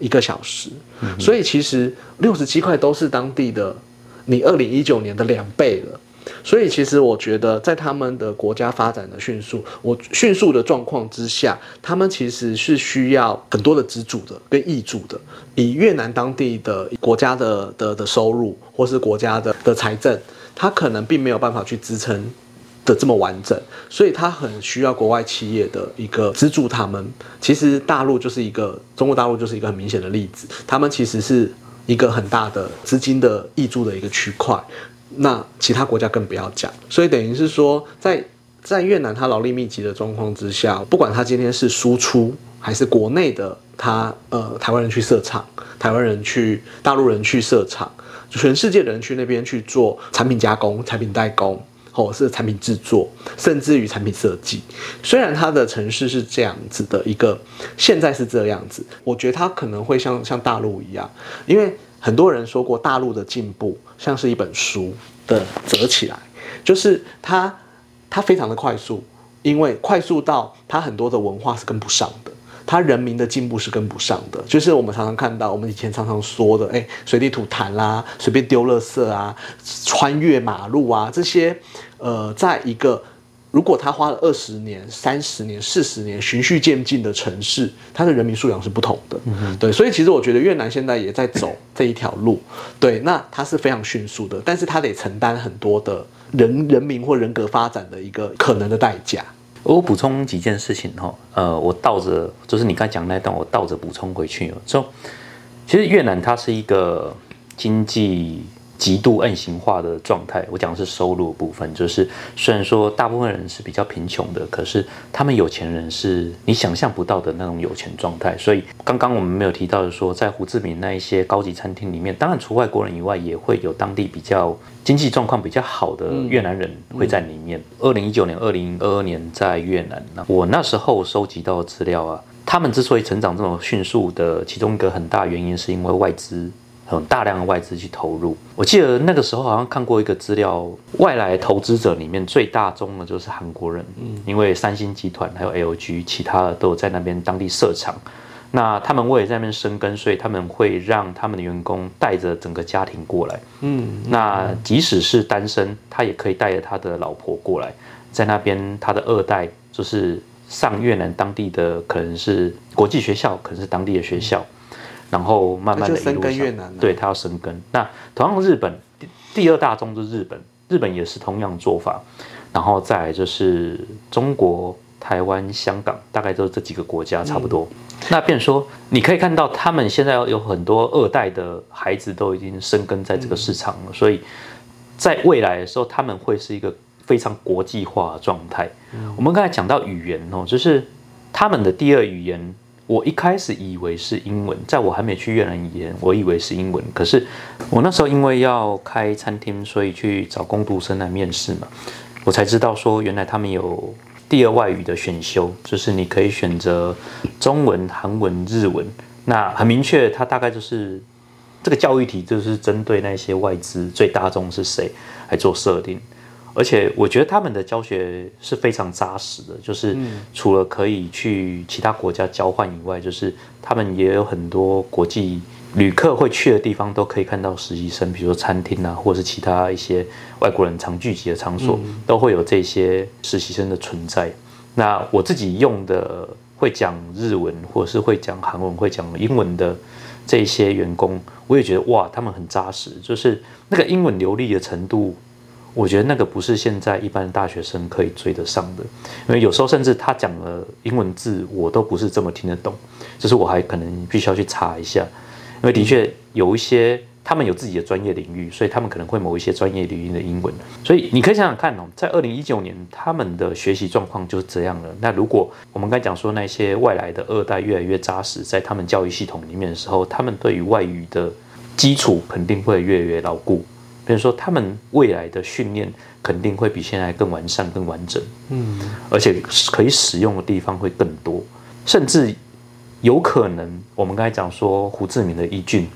一个小时，所以其实六十七块都是当地的你二零一九年的两倍了。所以其实我觉得，在他们的国家发展的迅速、我迅速的状况之下，他们其实是需要很多的资助的跟挹助的。以越南当地的国家的的的收入，或是国家的的财政，他可能并没有办法去支撑。的这么完整，所以他很需要国外企业的一个资助。他们其实大陆就是一个中国大陆就是一个很明显的例子，他们其实是一个很大的资金的挹注的一个区块。那其他国家更不要讲。所以等于是说，在在越南它劳力密集的状况之下，不管他今天是输出还是国内的，他呃台湾人去设厂，台湾人去大陆人去设厂，全世界的人去那边去做产品加工、产品代工。或是产品制作，甚至于产品设计，虽然它的城市是这样子的一个，现在是这样子，我觉得它可能会像像大陆一样，因为很多人说过大陆的进步像是一本书的折起来，就是它它非常的快速，因为快速到它很多的文化是跟不上的。他人民的进步是跟不上的，就是我们常常看到，我们以前常常说的，哎，随地吐痰啦，随便丢垃圾啊，穿越马路啊，这些，呃，在一个如果他花了二十年、三十年、四十年循序渐进的城市，他的人民素养是不同的，对，所以其实我觉得越南现在也在走这一条路，对，那它是非常迅速的，但是它得承担很多的人人民或人格发展的一个可能的代价。我补充几件事情哈，呃，我倒着就是你刚才讲那段，我倒着补充回去。说，其实越南它是一个经济。极度暗型化的状态，我讲的是收入部分，就是虽然说大部分人是比较贫穷的，可是他们有钱人是你想象不到的那种有钱状态。所以刚刚我们没有提到的说，在胡志明那一些高级餐厅里面，当然除外国人以外，也会有当地比较经济状况比较好的越南人会在里面。二零一九年、二零二二年在越南，那我那时候收集到的资料啊，他们之所以成长这么迅速的，其中一个很大原因是因为外资。很大量的外资去投入，我记得那个时候好像看过一个资料，外来投资者里面最大宗的就是韩国人，嗯，因为三星集团还有 LG，其他的都有在那边当地设厂，那他们为了在那边生根，所以他们会让他们的员工带着整个家庭过来，嗯，那即使是单身，他也可以带着他的老婆过来，在那边他的二代就是上越南当地的可能是国际学校，可能是当地的学校。然后慢慢的生根越南，对它要生根。那同样日本第二大宗就是日本，日本也是同样做法。然后再就是中国、台湾、香港，大概都是这几个国家差不多。那变说，你可以看到他们现在有很多二代的孩子都已经生根在这个市场了，所以在未来的时候，他们会是一个非常国际化的状态。我们刚才讲到语言哦，就是他们的第二语言。我一开始以为是英文，在我还没去越南以前，我以为是英文。可是我那时候因为要开餐厅，所以去找工读生来面试嘛。我才知道说，原来他们有第二外语的选修，就是你可以选择中文、韩文、日文。那很明确，它大概就是这个教育体就是针对那些外资最大众是谁来做设定。而且我觉得他们的教学是非常扎实的，就是除了可以去其他国家交换以外，就是他们也有很多国际旅客会去的地方，都可以看到实习生，比如说餐厅啊，或者是其他一些外国人常聚集的场所，都会有这些实习生的存在。那我自己用的会讲日文，或者是会讲韩文、会讲英文的这些员工，我也觉得哇，他们很扎实，就是那个英文流利的程度。我觉得那个不是现在一般的大学生可以追得上的，因为有时候甚至他讲的英文字我都不是这么听得懂，就是我还可能必须要去查一下，因为的确有一些他们有自己的专业领域，所以他们可能会某一些专业领域的英文，所以你可以想想看哦，在二零一九年他们的学习状况就是这样了。那如果我们刚讲说那些外来的二代越来越扎实，在他们教育系统里面的时候，他们对于外语的基础肯定会越来越牢固。比如说，他们未来的训练肯定会比现在更完善、更完整，嗯，而且可以使用的地方会更多，甚至有可能，我们刚才讲说胡志明的义俊，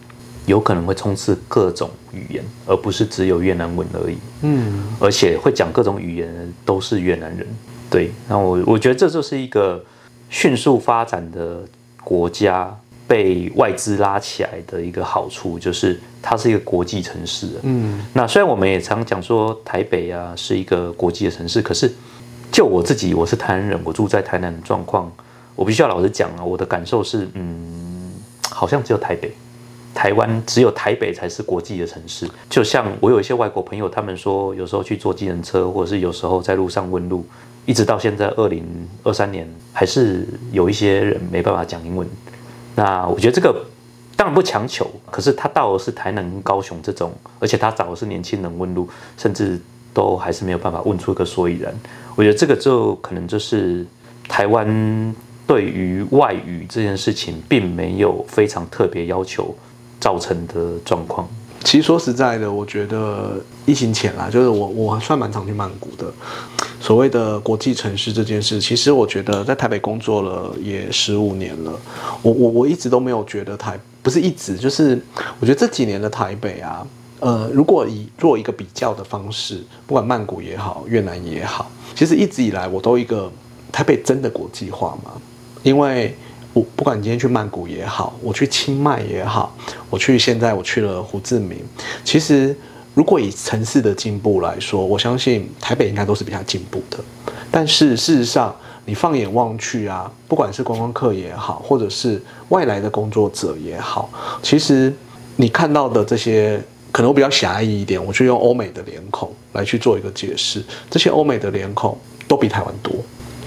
有可能会充斥各种语言，而不是只有越南文而已，嗯，而且会讲各种语言的都是越南人，对，那我我觉得这就是一个迅速发展的国家。被外资拉起来的一个好处就是它是一个国际城市。嗯，那虽然我们也常讲说台北啊是一个国际的城市，可是就我自己，我是台南人，我住在台南的状况，我必须要老实讲啊，我的感受是，嗯，好像只有台北，台湾只有台北才是国际的城市。就像我有一些外国朋友，他们说有时候去坐计程车，或者是有时候在路上问路，一直到现在二零二三年，还是有一些人没办法讲英文。那我觉得这个当然不强求，可是他到的是台南、高雄这种，而且他找的是年轻人问路，甚至都还是没有办法问出一个所以然。我觉得这个就可能就是台湾对于外语这件事情并没有非常特别要求造成的状况。其实说实在的，我觉得疫情前啦，就是我我算蛮常去曼谷的。所谓的国际城市这件事，其实我觉得在台北工作了也十五年了，我我我一直都没有觉得台不是一直，就是我觉得这几年的台北啊，呃，如果以做一个比较的方式，不管曼谷也好，越南也好，其实一直以来我都一个台北真的国际化嘛？因为我不管今天去曼谷也好，我去清迈也好，我去现在我去了胡志明，其实。如果以城市的进步来说，我相信台北应该都是比较进步的。但是事实上，你放眼望去啊，不管是观光客也好，或者是外来的工作者也好，其实你看到的这些，可能我比较狭义一点，我就用欧美的脸孔来去做一个解释。这些欧美的脸孔都比台湾多。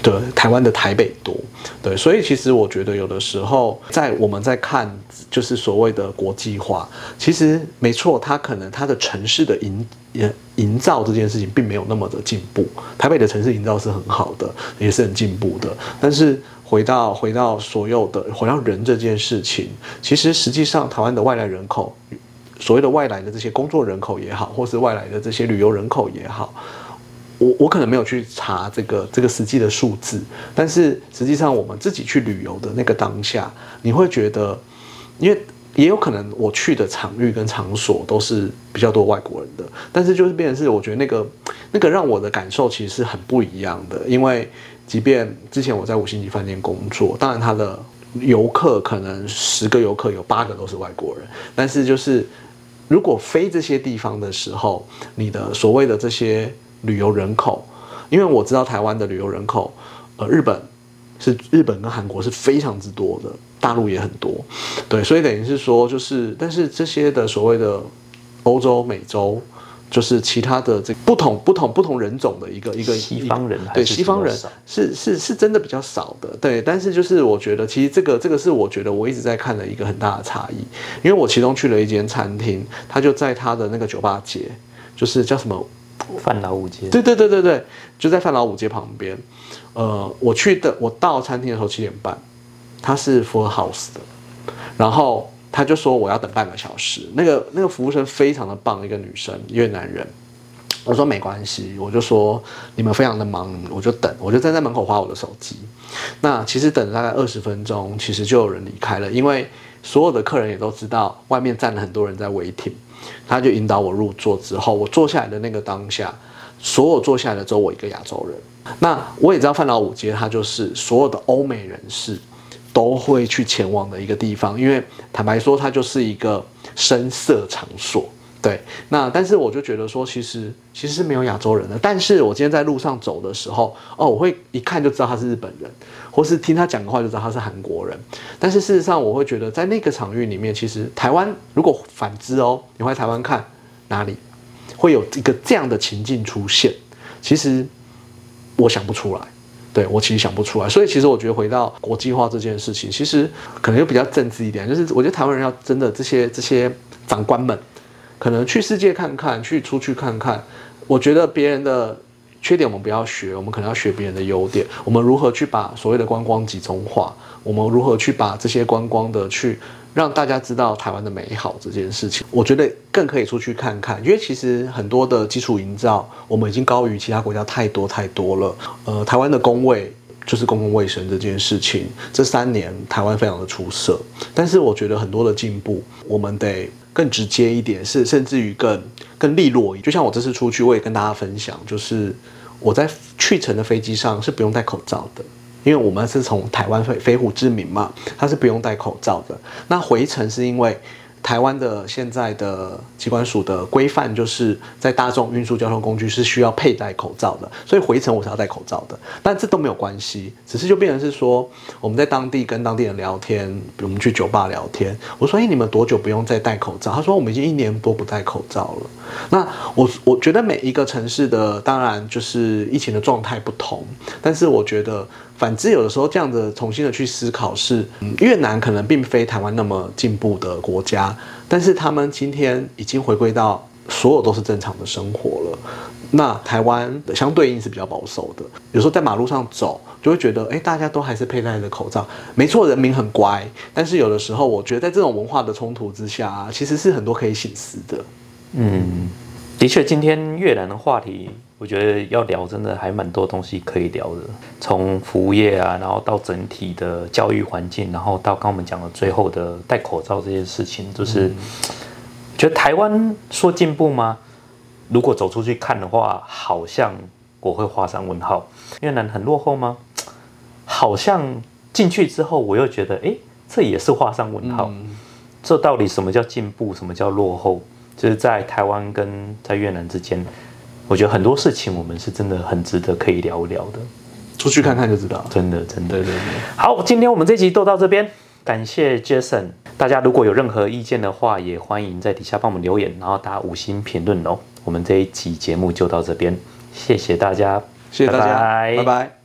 对，台湾的台北多，对，所以其实我觉得有的时候在我们在看，就是所谓的国际化，其实没错，它可能它的城市的营营营造这件事情并没有那么的进步。台北的城市营造是很好的，也是很进步的。但是回到回到所有的回到人这件事情，其实实际上台湾的外来人口，所谓的外来的这些工作人口也好，或是外来的这些旅游人口也好。我我可能没有去查这个这个实际的数字，但是实际上我们自己去旅游的那个当下，你会觉得，因为也有可能我去的场域跟场所都是比较多外国人的，但是就是变成是我觉得那个那个让我的感受其实是很不一样的，因为即便之前我在五星级饭店工作，当然他的游客可能十个游客有八个都是外国人，但是就是如果飞这些地方的时候，你的所谓的这些。旅游人口，因为我知道台湾的旅游人口，呃，日本是日本跟韩国是非常之多的，大陆也很多，对，所以等于是说，就是，但是这些的所谓的欧洲、美洲，就是其他的这不同不同不同人种的一个一个西方人，对，西方人是是是真的比较少的，对，但是就是我觉得，其实这个这个是我觉得我一直在看的一个很大的差异，因为我其中去了一间餐厅，他就在他的那个酒吧街，就是叫什么？范老五街，对对对对对，就在范老五街旁边。呃，我去的，我到餐厅的时候七点半，他是 full house 的，然后他就说我要等半个小时。那个那个服务生非常的棒，一个女生，越南人。我说没关系，我就说你们非常的忙，我就等，我就站在门口划我的手机。那其实等了大概二十分钟，其实就有人离开了，因为所有的客人也都知道外面站了很多人在违停，他就引导我入座之后，我坐下来的那个当下，所有坐下来的只有我一个亚洲人。那我也知道范老五街，它就是所有的欧美人士都会去前往的一个地方，因为坦白说，它就是一个声色场所。对，那但是我就觉得说，其实其实是没有亚洲人的。但是我今天在路上走的时候，哦，我会一看就知道他是日本人，或是听他讲的话就知道他是韩国人。但是事实上，我会觉得在那个场域里面，其实台湾如果反之哦，你会台湾看哪里会有一个这样的情境出现？其实我想不出来，对我其实想不出来。所以其实我觉得回到国际化这件事情，其实可能又比较政治一点，就是我觉得台湾人要真的这些这些长官们。可能去世界看看，去出去看看。我觉得别人的缺点我们不要学，我们可能要学别人的优点。我们如何去把所谓的观光集中化？我们如何去把这些观光的去让大家知道台湾的美好这件事情？我觉得更可以出去看看，因为其实很多的基础营造，我们已经高于其他国家太多太多了。呃，台湾的工位就是公共卫生这件事情，这三年台湾非常的出色，但是我觉得很多的进步，我们得。更直接一点，是甚至于更更利落一点就像我这次出去，我也跟大家分享，就是我在去程的飞机上是不用戴口罩的，因为我们是从台湾飞飞虎之名嘛，它是不用戴口罩的。那回程是因为。台湾的现在的机关署的规范，就是在大众运输交通工具是需要佩戴口罩的，所以回程我是要戴口罩的。但这都没有关系，只是就变成是说，我们在当地跟当地人聊天，比如我们去酒吧聊天，我说：“哎，你们多久不用再戴口罩？”他说：“我们已经一年多不戴口罩了。”那我我觉得每一个城市的当然就是疫情的状态不同，但是我觉得。反之，有的时候这样子重新的去思考，是越南可能并非台湾那么进步的国家，但是他们今天已经回归到所有都是正常的生活了。那台湾的相对应是比较保守的，有时候在马路上走，就会觉得，哎，大家都还是佩戴着口罩，没错，人民很乖。但是有的时候，我觉得在这种文化的冲突之下，其实是很多可以醒思的。嗯，的确，今天越南的话题。我觉得要聊真的还蛮多东西可以聊的，从服务业啊，然后到整体的教育环境，然后到刚我们讲的最后的戴口罩这件事情，就是觉得台湾说进步吗？如果走出去看的话，好像我会画上问号。越南很落后吗？好像进去之后，我又觉得，哎，这也是画上问号。这到底什么叫进步？什么叫落后？就是在台湾跟在越南之间。我觉得很多事情我们是真的很值得可以聊一聊的，出去看看就知道。真的，真的，对对对。好，今天我们这集都到这边，感谢 Jason。大家如果有任何意见的话，也欢迎在底下帮我们留言，然后打五星评论哦。我们这一集节目就到这边，谢谢大家，谢谢大家，拜拜。